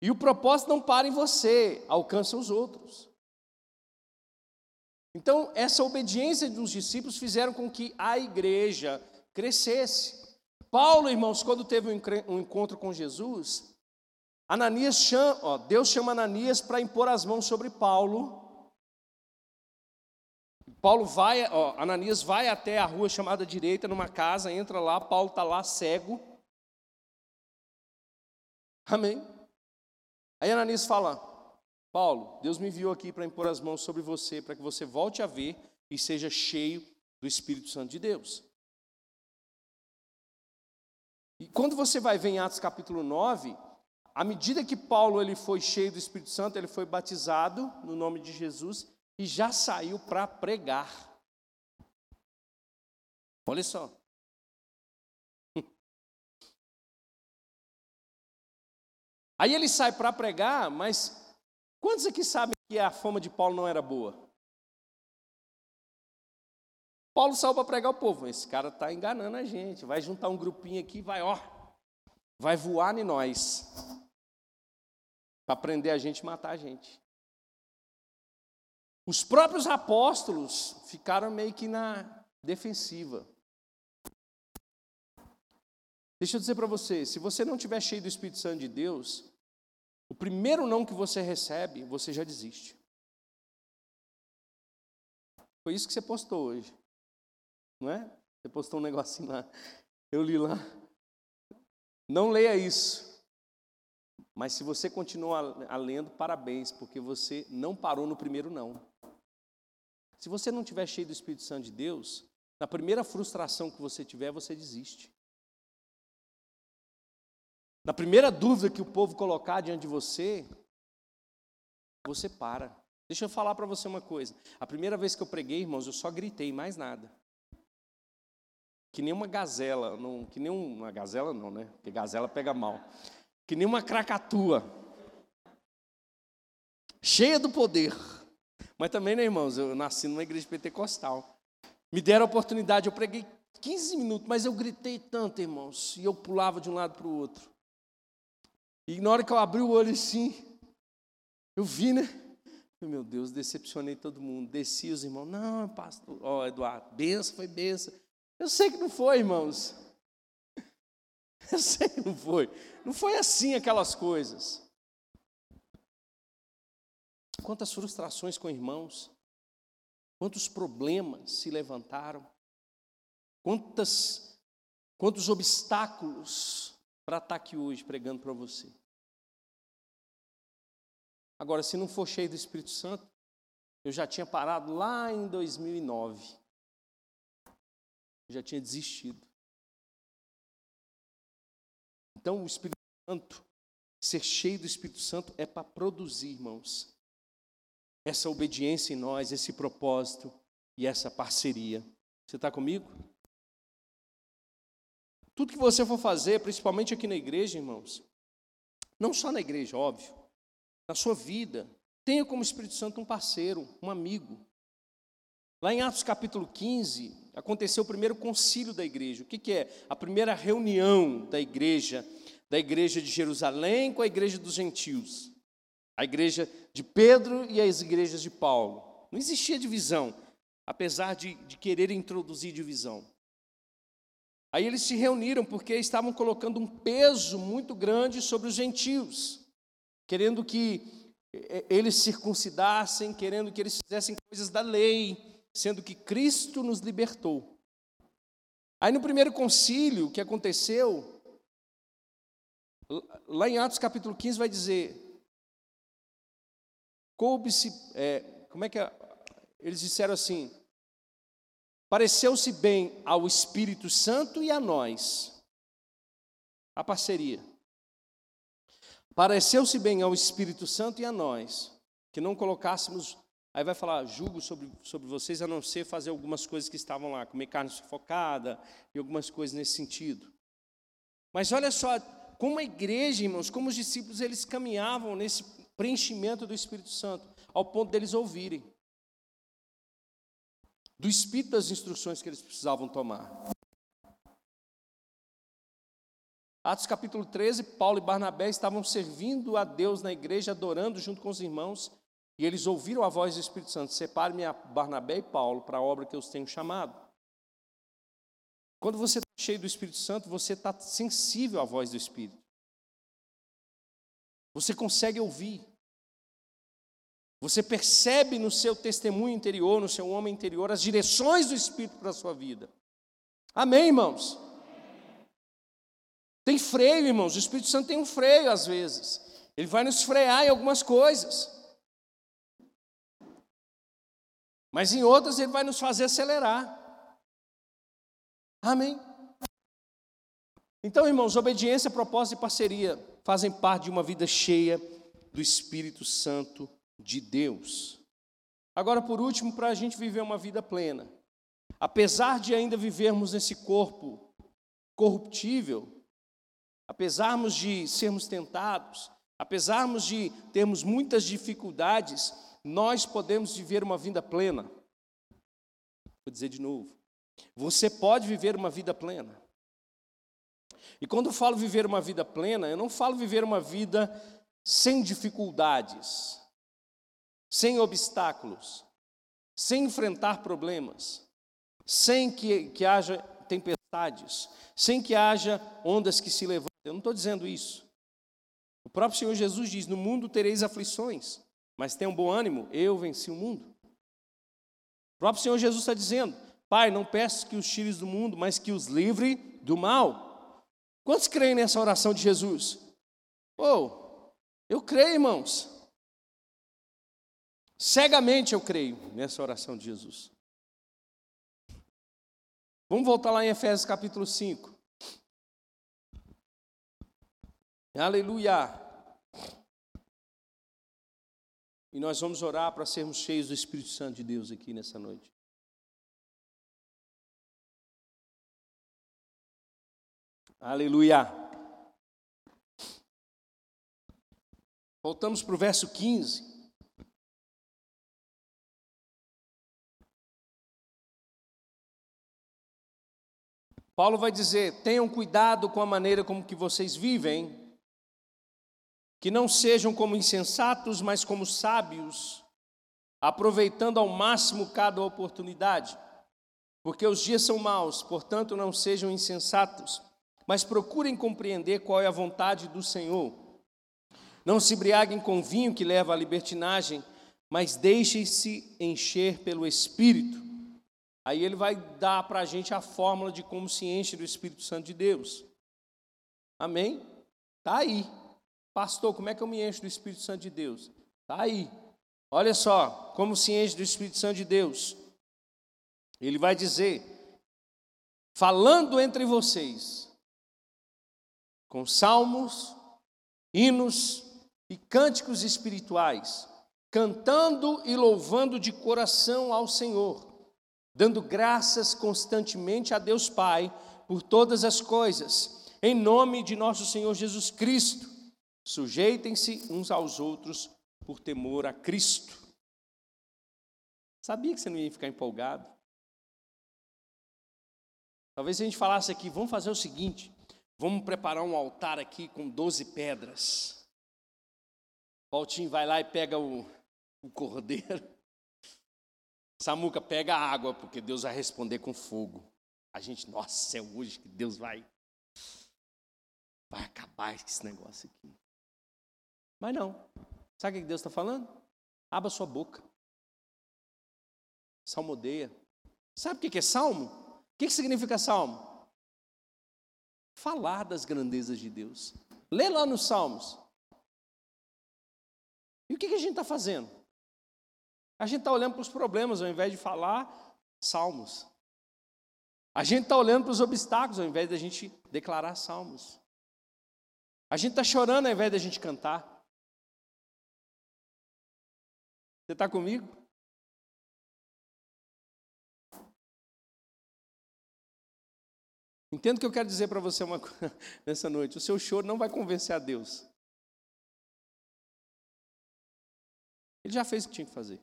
E o propósito não para em você, alcança os outros. Então, essa obediência dos discípulos fizeram com que a igreja crescesse. Paulo, irmãos, quando teve um encontro com Jesus, Ananias chama, ó, Deus chama Ananias para impor as mãos sobre Paulo. Paulo vai, ó, Ananias vai até a rua chamada direita, numa casa, entra lá, Paulo está lá cego. Amém? Aí Ananias fala: Paulo, Deus me enviou aqui para impor as mãos sobre você, para que você volte a ver e seja cheio do Espírito Santo de Deus. E quando você vai ver em Atos capítulo 9, à medida que Paulo ele foi cheio do Espírito Santo, ele foi batizado no nome de Jesus e já saiu para pregar. Olha só. Aí ele sai para pregar, mas quantos aqui sabem que a fama de Paulo não era boa? Paulo saiu para pregar o povo. Esse cara está enganando a gente. Vai juntar um grupinho aqui, vai, ó, vai voar em nós para prender a gente e matar a gente. Os próprios apóstolos ficaram meio que na defensiva. Deixa eu dizer para você, se você não tiver cheio do Espírito Santo de Deus, o primeiro não que você recebe, você já desiste. Foi isso que você postou hoje. Não é? Você postou um negocinho lá. Eu li lá. Não leia isso. Mas se você continua lendo, parabéns, porque você não parou no primeiro não. Se você não tiver cheio do Espírito Santo de Deus, na primeira frustração que você tiver, você desiste. Na primeira dúvida que o povo colocar diante de você, você para. Deixa eu falar para você uma coisa. A primeira vez que eu preguei, irmãos, eu só gritei, mais nada. Que nem uma gazela, não, que nem uma gazela não, né? Porque gazela pega mal que nem uma cracatua, cheia do poder. Mas também, né, irmãos, eu nasci numa igreja pentecostal. Me deram a oportunidade, eu preguei 15 minutos, mas eu gritei tanto, irmãos, e eu pulava de um lado para o outro. E na hora que eu abri o olho assim, eu vi, né? Meu Deus, decepcionei todo mundo. Desci os irmãos, não, pastor, ó, oh, Eduardo, benção, foi benção. Eu sei que não foi, irmãos. Eu sei que não foi. Não foi assim aquelas coisas. Quantas frustrações com irmãos, quantos problemas se levantaram, quantas, quantos obstáculos para estar aqui hoje pregando para você. Agora, se não for cheio do Espírito Santo, eu já tinha parado lá em 2009. Eu já tinha desistido. Então, o Espírito Santo, ser cheio do Espírito Santo é para produzir, irmãos, essa obediência em nós, esse propósito e essa parceria. Você está comigo? Tudo que você for fazer, principalmente aqui na igreja, irmãos, não só na igreja, óbvio, na sua vida, tenha como Espírito Santo um parceiro, um amigo. Lá em Atos capítulo 15, aconteceu o primeiro concílio da igreja. O que, que é? A primeira reunião da igreja, da igreja de Jerusalém com a igreja dos gentios. A igreja de Pedro e as igrejas de Paulo. Não existia divisão, apesar de, de querer introduzir divisão. Aí eles se reuniram porque estavam colocando um peso muito grande sobre os gentios, querendo que eles circuncidassem, querendo que eles fizessem coisas da lei, sendo que Cristo nos libertou. Aí no primeiro concílio que aconteceu, lá em Atos capítulo 15 vai dizer, coube-se, é, como é que é? Eles disseram assim, pareceu-se bem ao Espírito Santo e a nós, a parceria. Pareceu-se bem ao Espírito Santo e a nós, que não colocássemos Aí vai falar, julgo sobre, sobre vocês a não ser fazer algumas coisas que estavam lá, comer carne sufocada e algumas coisas nesse sentido. Mas olha só, como a igreja, irmãos, como os discípulos, eles caminhavam nesse preenchimento do Espírito Santo, ao ponto deles ouvirem do Espírito das instruções que eles precisavam tomar. Atos capítulo 13, Paulo e Barnabé estavam servindo a Deus na igreja, adorando junto com os irmãos, e eles ouviram a voz do Espírito Santo: separe-me a Barnabé e Paulo para a obra que eu os tenho chamado. Quando você está cheio do Espírito Santo, você está sensível à voz do Espírito. Você consegue ouvir. Você percebe no seu testemunho interior, no seu homem interior, as direções do Espírito para a sua vida. Amém, irmãos? Tem freio, irmãos. O Espírito Santo tem um freio às vezes. Ele vai nos frear em algumas coisas. Mas em outras ele vai nos fazer acelerar. Amém? Então, irmãos, obediência, propósito e parceria fazem parte de uma vida cheia do Espírito Santo de Deus. Agora, por último, para a gente viver uma vida plena, apesar de ainda vivermos nesse corpo corruptível, apesar de sermos tentados, apesar de termos muitas dificuldades, nós podemos viver uma vida plena. Vou dizer de novo. Você pode viver uma vida plena. E quando eu falo viver uma vida plena, eu não falo viver uma vida sem dificuldades, sem obstáculos, sem enfrentar problemas, sem que, que haja tempestades, sem que haja ondas que se levantem. Eu não estou dizendo isso. O próprio Senhor Jesus diz: No mundo tereis aflições, mas tenham bom ânimo, eu venci o mundo. O próprio Senhor Jesus está dizendo: Pai, não peço que os tires do mundo, mas que os livre do mal. Quantos creem nessa oração de Jesus? Oh, eu creio, irmãos. Cegamente eu creio nessa oração de Jesus. Vamos voltar lá em Efésios capítulo 5. Aleluia. E nós vamos orar para sermos cheios do Espírito Santo de Deus aqui nessa noite. Aleluia. Voltamos para o verso 15. Paulo vai dizer: tenham cuidado com a maneira como que vocês vivem, que não sejam como insensatos, mas como sábios, aproveitando ao máximo cada oportunidade, porque os dias são maus, portanto não sejam insensatos, mas procurem compreender qual é a vontade do Senhor. Não se embriaguem com vinho que leva à libertinagem, mas deixem-se encher pelo Espírito Aí ele vai dar para a gente a fórmula de como se enche do Espírito Santo de Deus. Amém? Está aí. Pastor, como é que eu me encho do Espírito Santo de Deus? Está aí. Olha só, como se enche do Espírito Santo de Deus. Ele vai dizer: falando entre vocês, com salmos, hinos e cânticos espirituais, cantando e louvando de coração ao Senhor dando graças constantemente a Deus Pai por todas as coisas, em nome de nosso Senhor Jesus Cristo. Sujeitem-se uns aos outros por temor a Cristo. Sabia que você não ia ficar empolgado? Talvez a gente falasse aqui, vamos fazer o seguinte, vamos preparar um altar aqui com 12 pedras. Paulinho vai lá e pega o, o cordeiro, Samuca, pega a água, porque Deus vai responder com fogo. A gente, nossa, é hoje que Deus vai vai acabar esse negócio aqui. Mas não. Sabe o que Deus está falando? Abra sua boca. Salmodeia. Sabe o que é salmo? O que significa salmo? Falar das grandezas de Deus. Lê lá nos salmos. E o que a gente está fazendo? A gente está olhando para os problemas ao invés de falar salmos. A gente está olhando para os obstáculos ao invés de a gente declarar salmos. A gente está chorando ao invés de a gente cantar. Você está comigo? Entendo o que eu quero dizer para você uma coisa nessa noite. O seu choro não vai convencer a Deus. Ele já fez o que tinha que fazer.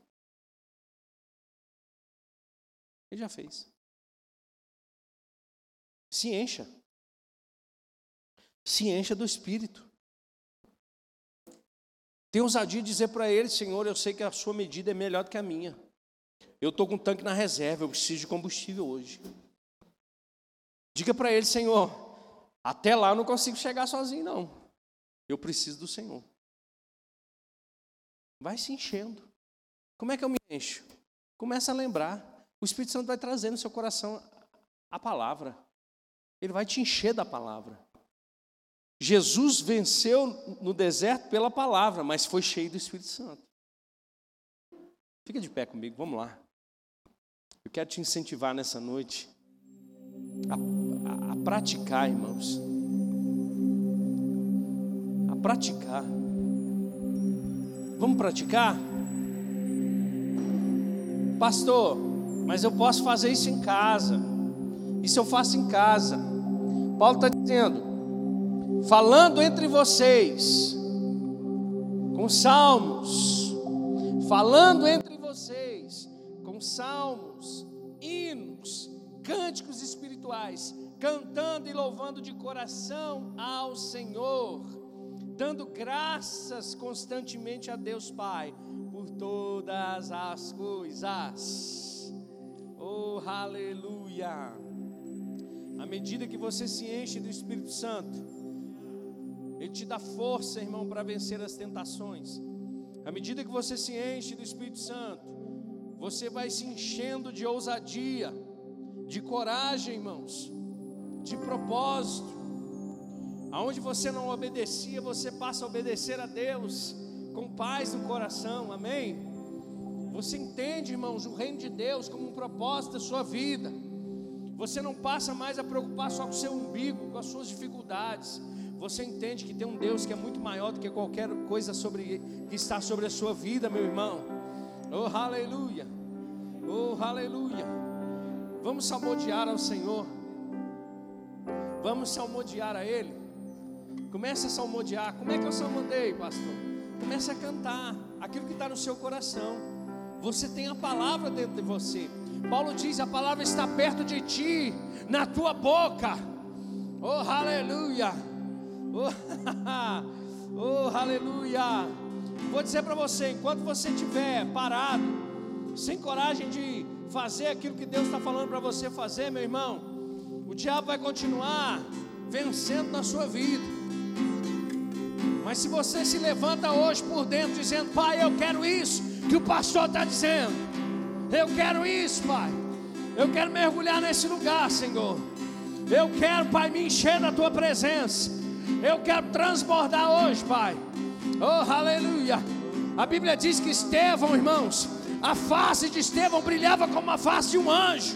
Ele já fez. Se encha. Se encha do Espírito. Tem ousadia de dizer para ele, Senhor, eu sei que a sua medida é melhor do que a minha. Eu estou com um tanque na reserva, eu preciso de combustível hoje. Diga para ele, Senhor, até lá eu não consigo chegar sozinho, não. Eu preciso do Senhor. Vai se enchendo. Como é que eu me encho? Começa a lembrar. O Espírito Santo vai trazer no seu coração a palavra. Ele vai te encher da palavra. Jesus venceu no deserto pela palavra, mas foi cheio do Espírito Santo. Fica de pé comigo, vamos lá. Eu quero te incentivar nessa noite a, a, praticar, irmãos. A praticar. Vamos praticar? Pastor, mas eu posso fazer isso em casa. Isso eu faço em casa. Paulo está dizendo, falando entre vocês, com salmos, falando entre vocês, com salmos, hinos, cânticos espirituais, cantando e louvando de coração ao Senhor, dando graças constantemente a Deus Pai por todas as coisas. Oh, aleluia! À medida que você se enche do Espírito Santo, Ele te dá força, irmão, para vencer as tentações. À medida que você se enche do Espírito Santo, você vai se enchendo de ousadia, de coragem, irmãos, de propósito. Aonde você não obedecia, você passa a obedecer a Deus com paz no coração, amém? Você entende, irmãos, o reino de Deus como um propósito da sua vida. Você não passa mais a preocupar só com o seu umbigo, com as suas dificuldades. Você entende que tem um Deus que é muito maior do que qualquer coisa sobre, que está sobre a sua vida, meu irmão. Oh, aleluia! Oh, aleluia! Vamos salmodiar ao Senhor. Vamos salmodiar a Ele. Comece a salmodiar. Como é que eu salmodei, pastor? Comece a cantar aquilo que está no seu coração. Você tem a palavra dentro de você. Paulo diz: a palavra está perto de ti, na tua boca. Oh, aleluia! Oh, oh aleluia! Vou dizer para você: enquanto você estiver parado, sem coragem de fazer aquilo que Deus está falando para você fazer, meu irmão, o diabo vai continuar vencendo na sua vida. Mas se você se levanta hoje por dentro dizendo, Pai, eu quero isso que o pastor está dizendo, eu quero isso, Pai, eu quero mergulhar nesse lugar, Senhor. Eu quero, Pai, me encher da tua presença. Eu quero transbordar hoje, Pai. Oh, aleluia. A Bíblia diz que Estevão, irmãos, a face de Estevão brilhava como a face de um anjo.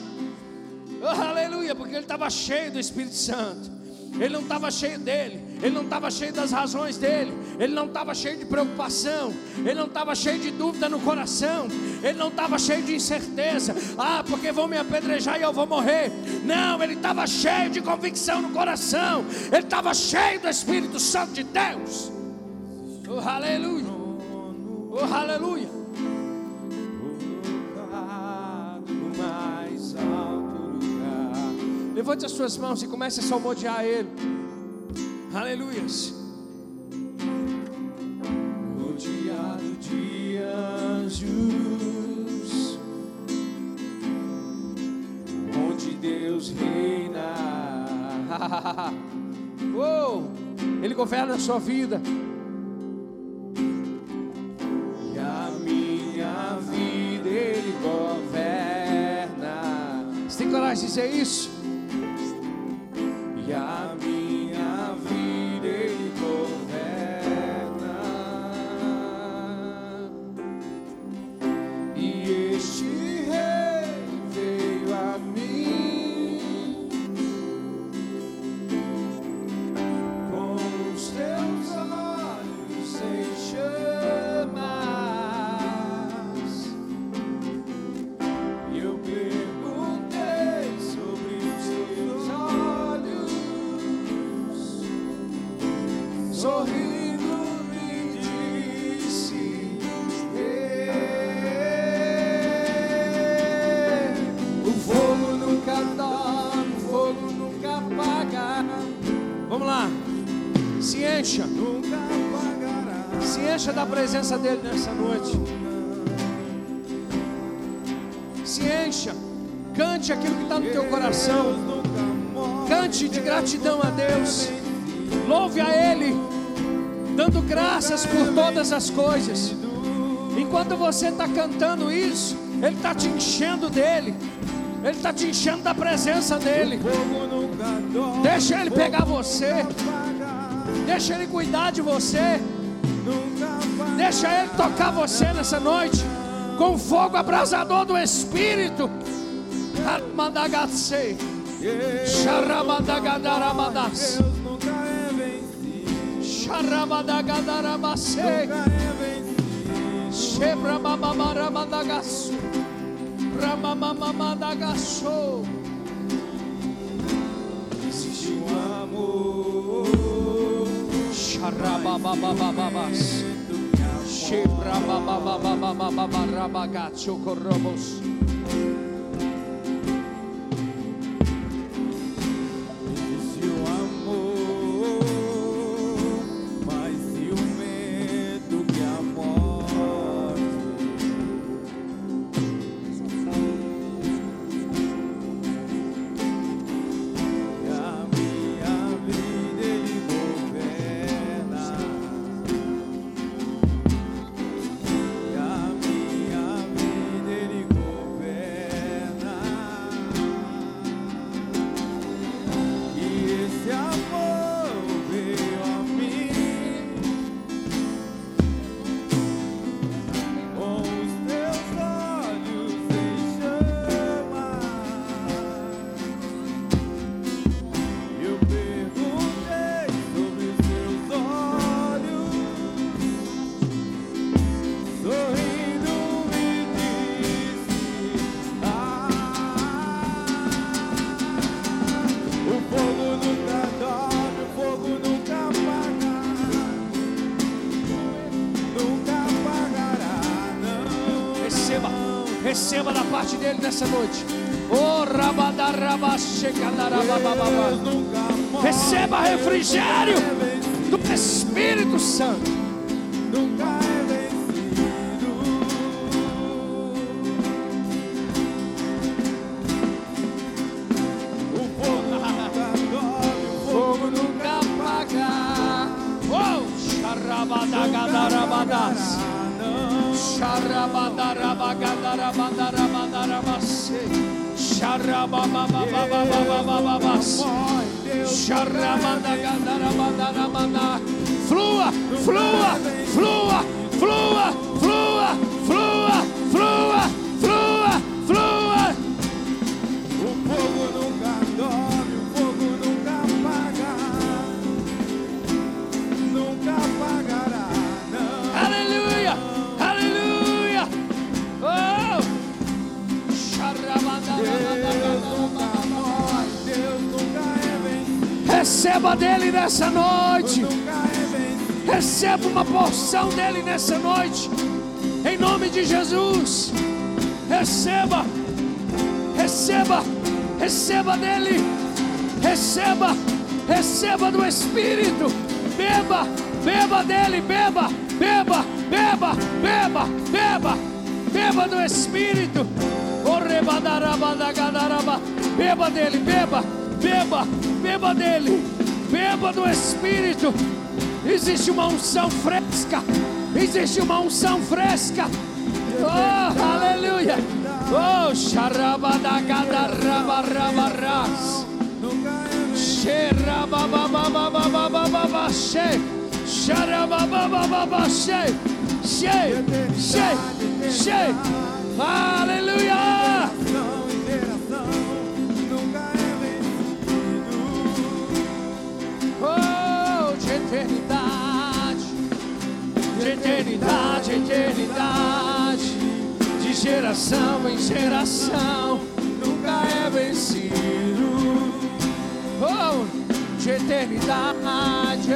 Oh, aleluia, porque ele estava cheio do Espírito Santo. Ele não estava cheio dele, ele não estava cheio das razões dele, ele não estava cheio de preocupação, ele não estava cheio de dúvida no coração, ele não estava cheio de incerteza. Ah, porque vão me apedrejar e eu vou morrer. Não, ele estava cheio de convicção no coração, ele estava cheio do Espírito Santo de Deus. Oh, aleluia, oh, aleluia. Levante as suas mãos e comece a salmodiar Ele. Aleluia. Rodeado de anjos, onde Deus reina. oh, Ele governa a sua vida. E a minha vida Ele governa. Você tem coragem de dizer isso? Cantando isso, Ele está te enchendo dele, Ele está te enchendo da presença dele. Deixa Ele pegar você. Deixa Ele cuidar de você. Deixa Ele tocar você nessa noite com fogo abrasador do Espírito. Xaramadagadaramadas. Xaramadagadarabase. Xebramamaramadagas. Ramamamamadagasso. Existe um amor. Xarabababababas. Xebrababababababarabagatso corrobos. Nessa noite. Receba uma porção dele nessa noite. Em nome de Jesus. Receba. Receba. Receba dele. Receba. Receba do Espírito. Beba. Beba dele. Beba. Beba. Beba. Beba. Beba. Beba do Espírito. Beba dele. Beba. Beba. Beba dele. Beba do Espírito. Existe uma unção fresca. Existe uma unção fresca. Oh, aleluia. Oh, xarabadagadarabarabras. Nunca eternidade, eternidade, de geração em geração, nunca é vencido. Oh, de eternidade,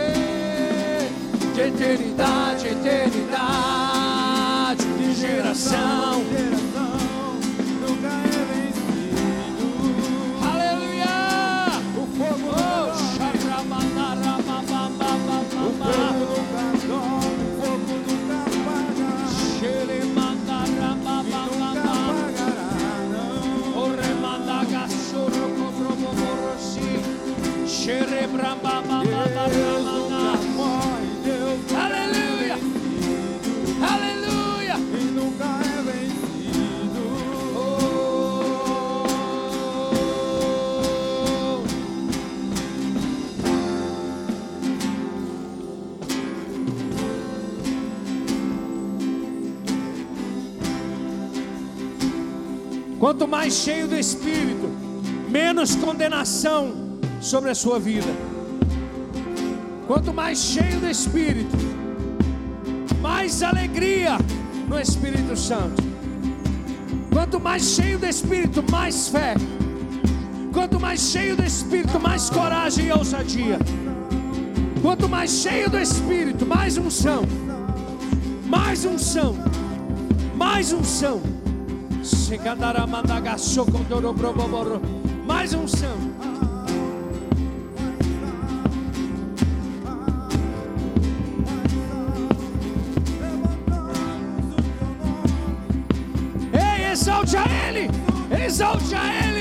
de eternidade, eternidade, de geração. Quanto mais cheio do Espírito, menos condenação sobre a sua vida. Quanto mais cheio do Espírito, mais alegria no Espírito Santo. Quanto mais cheio do Espírito, mais fé. Quanto mais cheio do Espírito, mais coragem e ousadia. Quanto mais cheio do Espírito, mais unção. Mais unção. Mais unção. Mais unção. Ei, exalte a Ele. Exalte a Ele.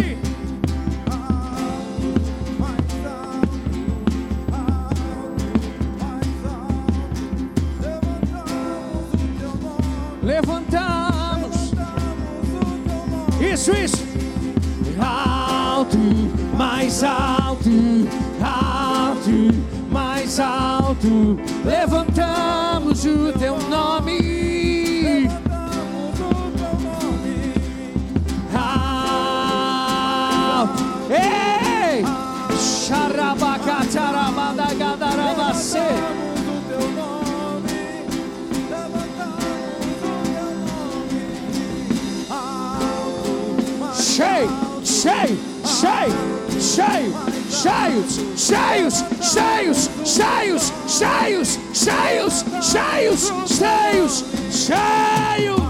Cheios, cheios, cheios, cheios, cheios, cheios, cheios, cheios, cheios.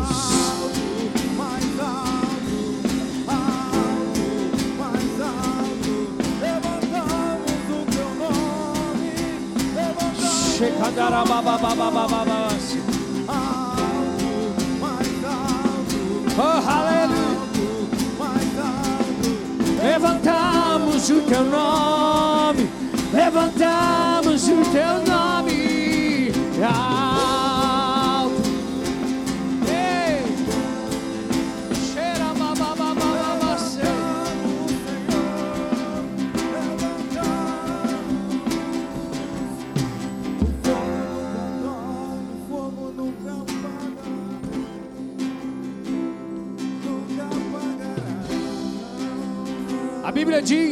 Oh, aleluia. Levantamos o teu nome, levantamos o teu nome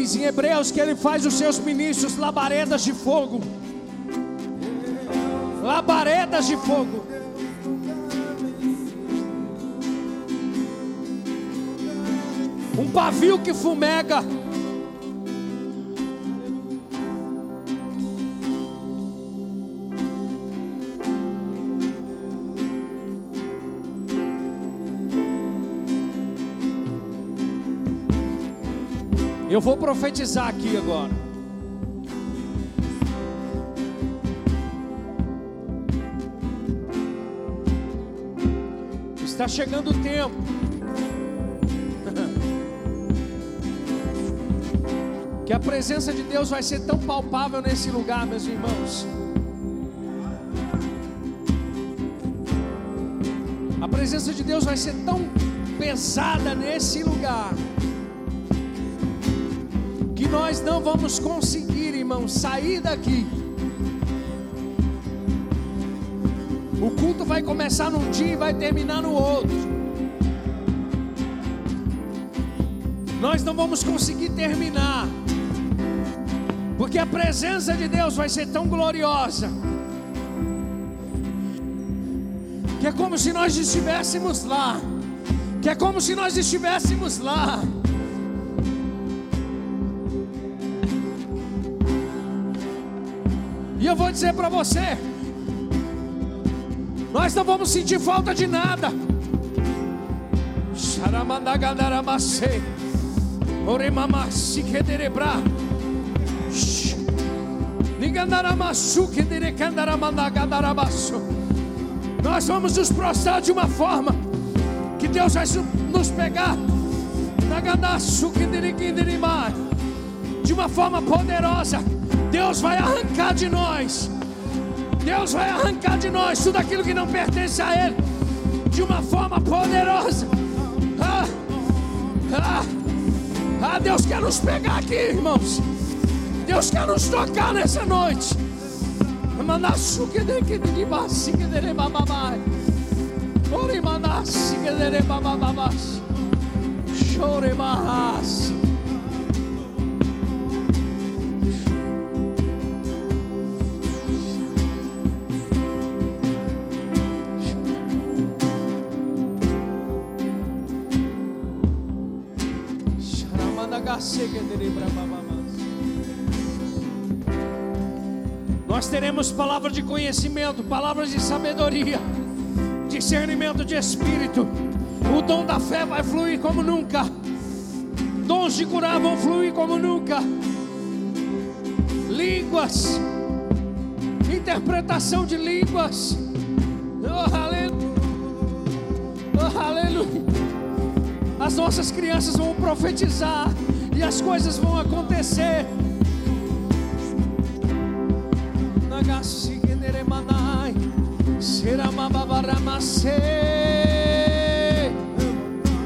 diz em Hebreus que ele faz os seus ministros labaredas de fogo. Labaredas de fogo. Um pavio que fumega. Eu vou profetizar aqui agora. Está chegando o tempo. Que a presença de Deus vai ser tão palpável nesse lugar, meus irmãos. A presença de Deus vai ser tão pesada nesse lugar nós não vamos conseguir, irmãos, sair daqui. O culto vai começar num dia e vai terminar no outro. Nós não vamos conseguir terminar, porque a presença de Deus vai ser tão gloriosa, que é como se nós estivéssemos lá, que é como se nós estivéssemos lá. Eu vou dizer para você: nós não vamos sentir falta de nada. Nós vamos nos prostrar de uma forma que Deus vai nos pegar. De uma forma poderosa. Deus vai arrancar de nós. Deus vai arrancar de nós tudo aquilo que não pertence a Ele de uma forma poderosa. Ah, ah, ah, Deus quer nos pegar aqui, irmãos. Deus quer nos tocar nessa noite. Chore marras. Nós teremos palavra de conhecimento, palavras de sabedoria, discernimento de espírito. O dom da fé vai fluir como nunca. Dons de curar vão fluir como nunca. Línguas, interpretação de línguas. Oh, aleluia. Oh, aleluia. As nossas crianças vão profetizar e as coisas vão acontecer.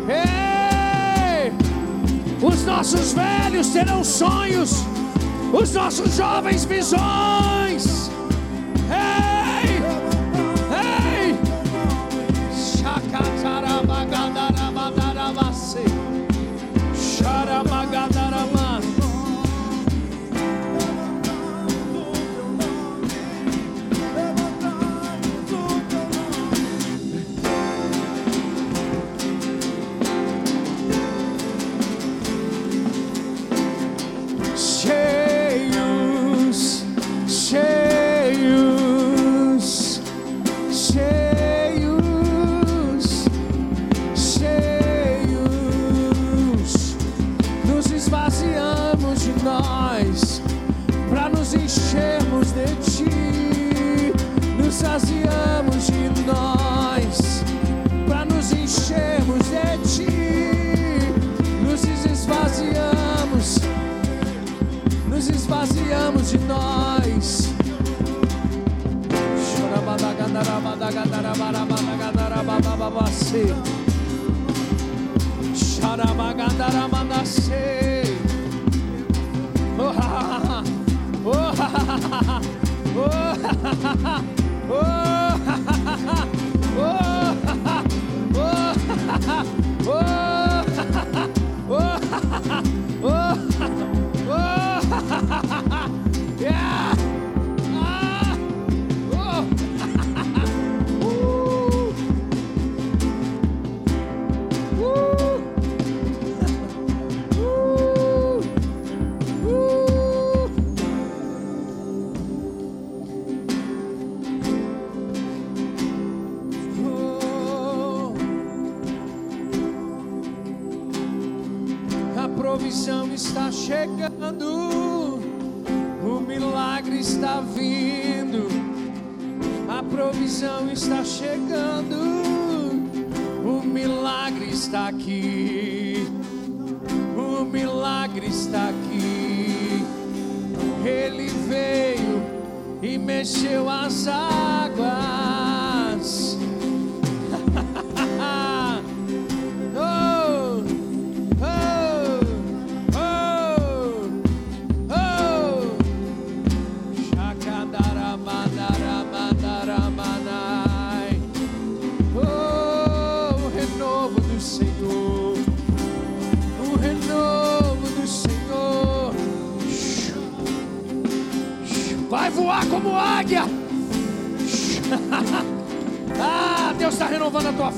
Ei! Os nossos velhos terão sonhos, os nossos jovens visões.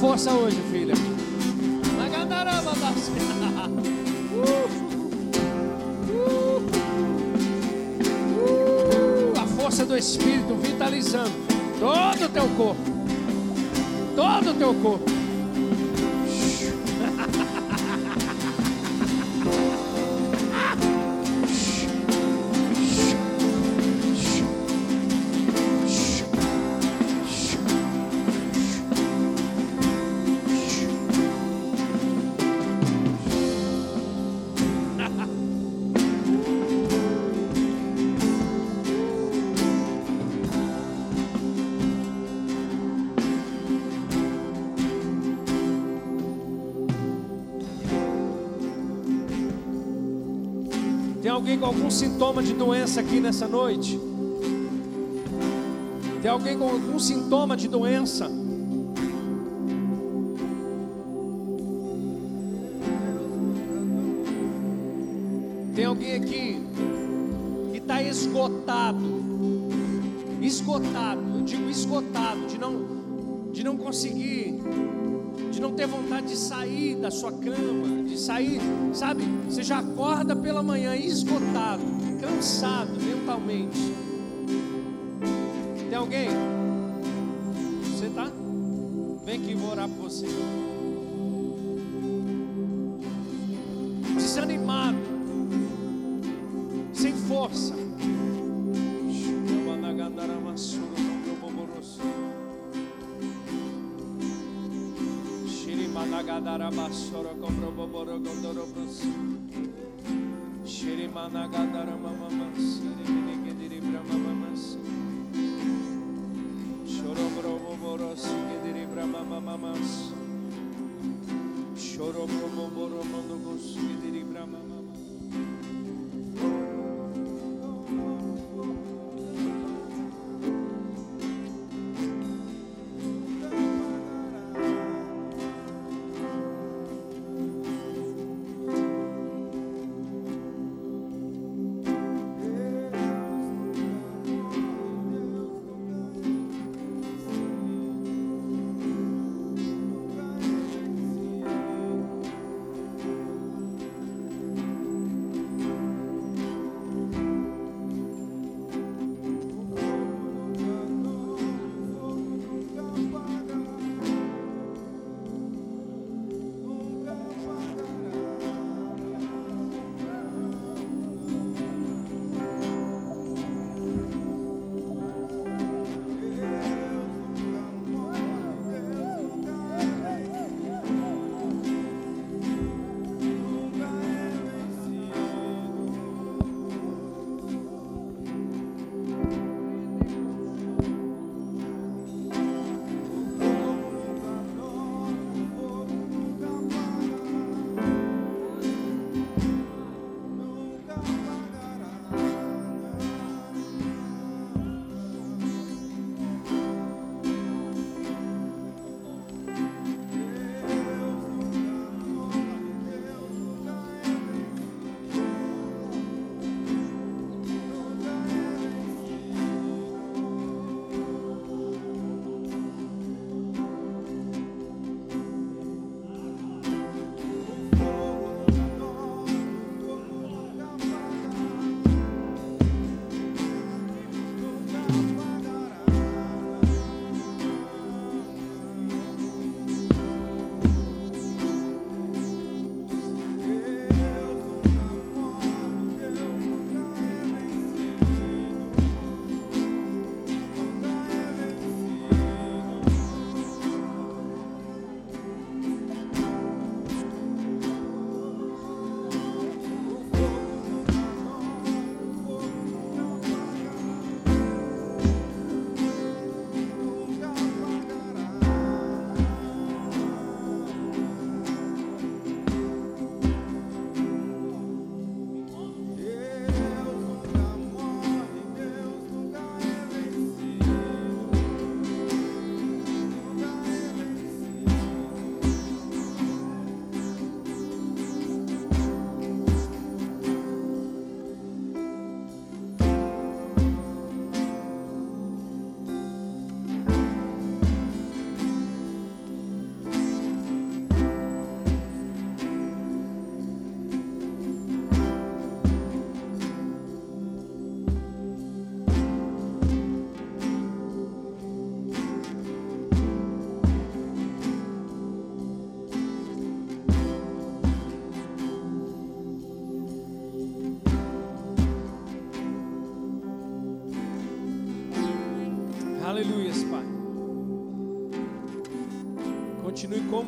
força hoje, filha. Uh, a força do Espírito vitalizando todo o teu corpo. Todo o teu corpo. sintoma de doença aqui nessa noite? Tem alguém com algum sintoma de doença? Tem alguém aqui que está esgotado, esgotado, eu digo esgotado, de não, de não conseguir, de não ter vontade de sair da sua cama, sair, sabe? Você já acorda pela manhã esgotado, cansado mentalmente. Tem alguém? Você tá? Vem aqui, vou orar por você. Desanimado, sem força. managadarabasoro kobroboboro gondorobros shiri managadarama siri minigediri brama mamas shorobroboboro sigediri brama mamas shorobroboboro mondogos sigediri brama mamas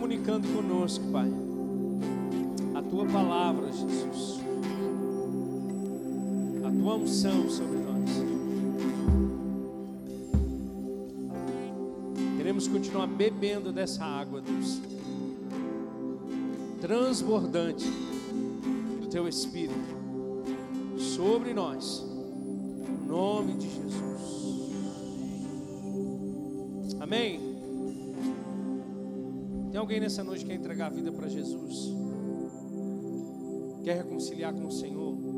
comunicando conosco, Pai. A tua palavra, Jesus. A tua unção sobre nós. Queremos continuar bebendo dessa água, Deus. Transbordante do teu Espírito sobre nós. Alguém nessa noite que quer entregar a vida para Jesus? Quer reconciliar com o Senhor?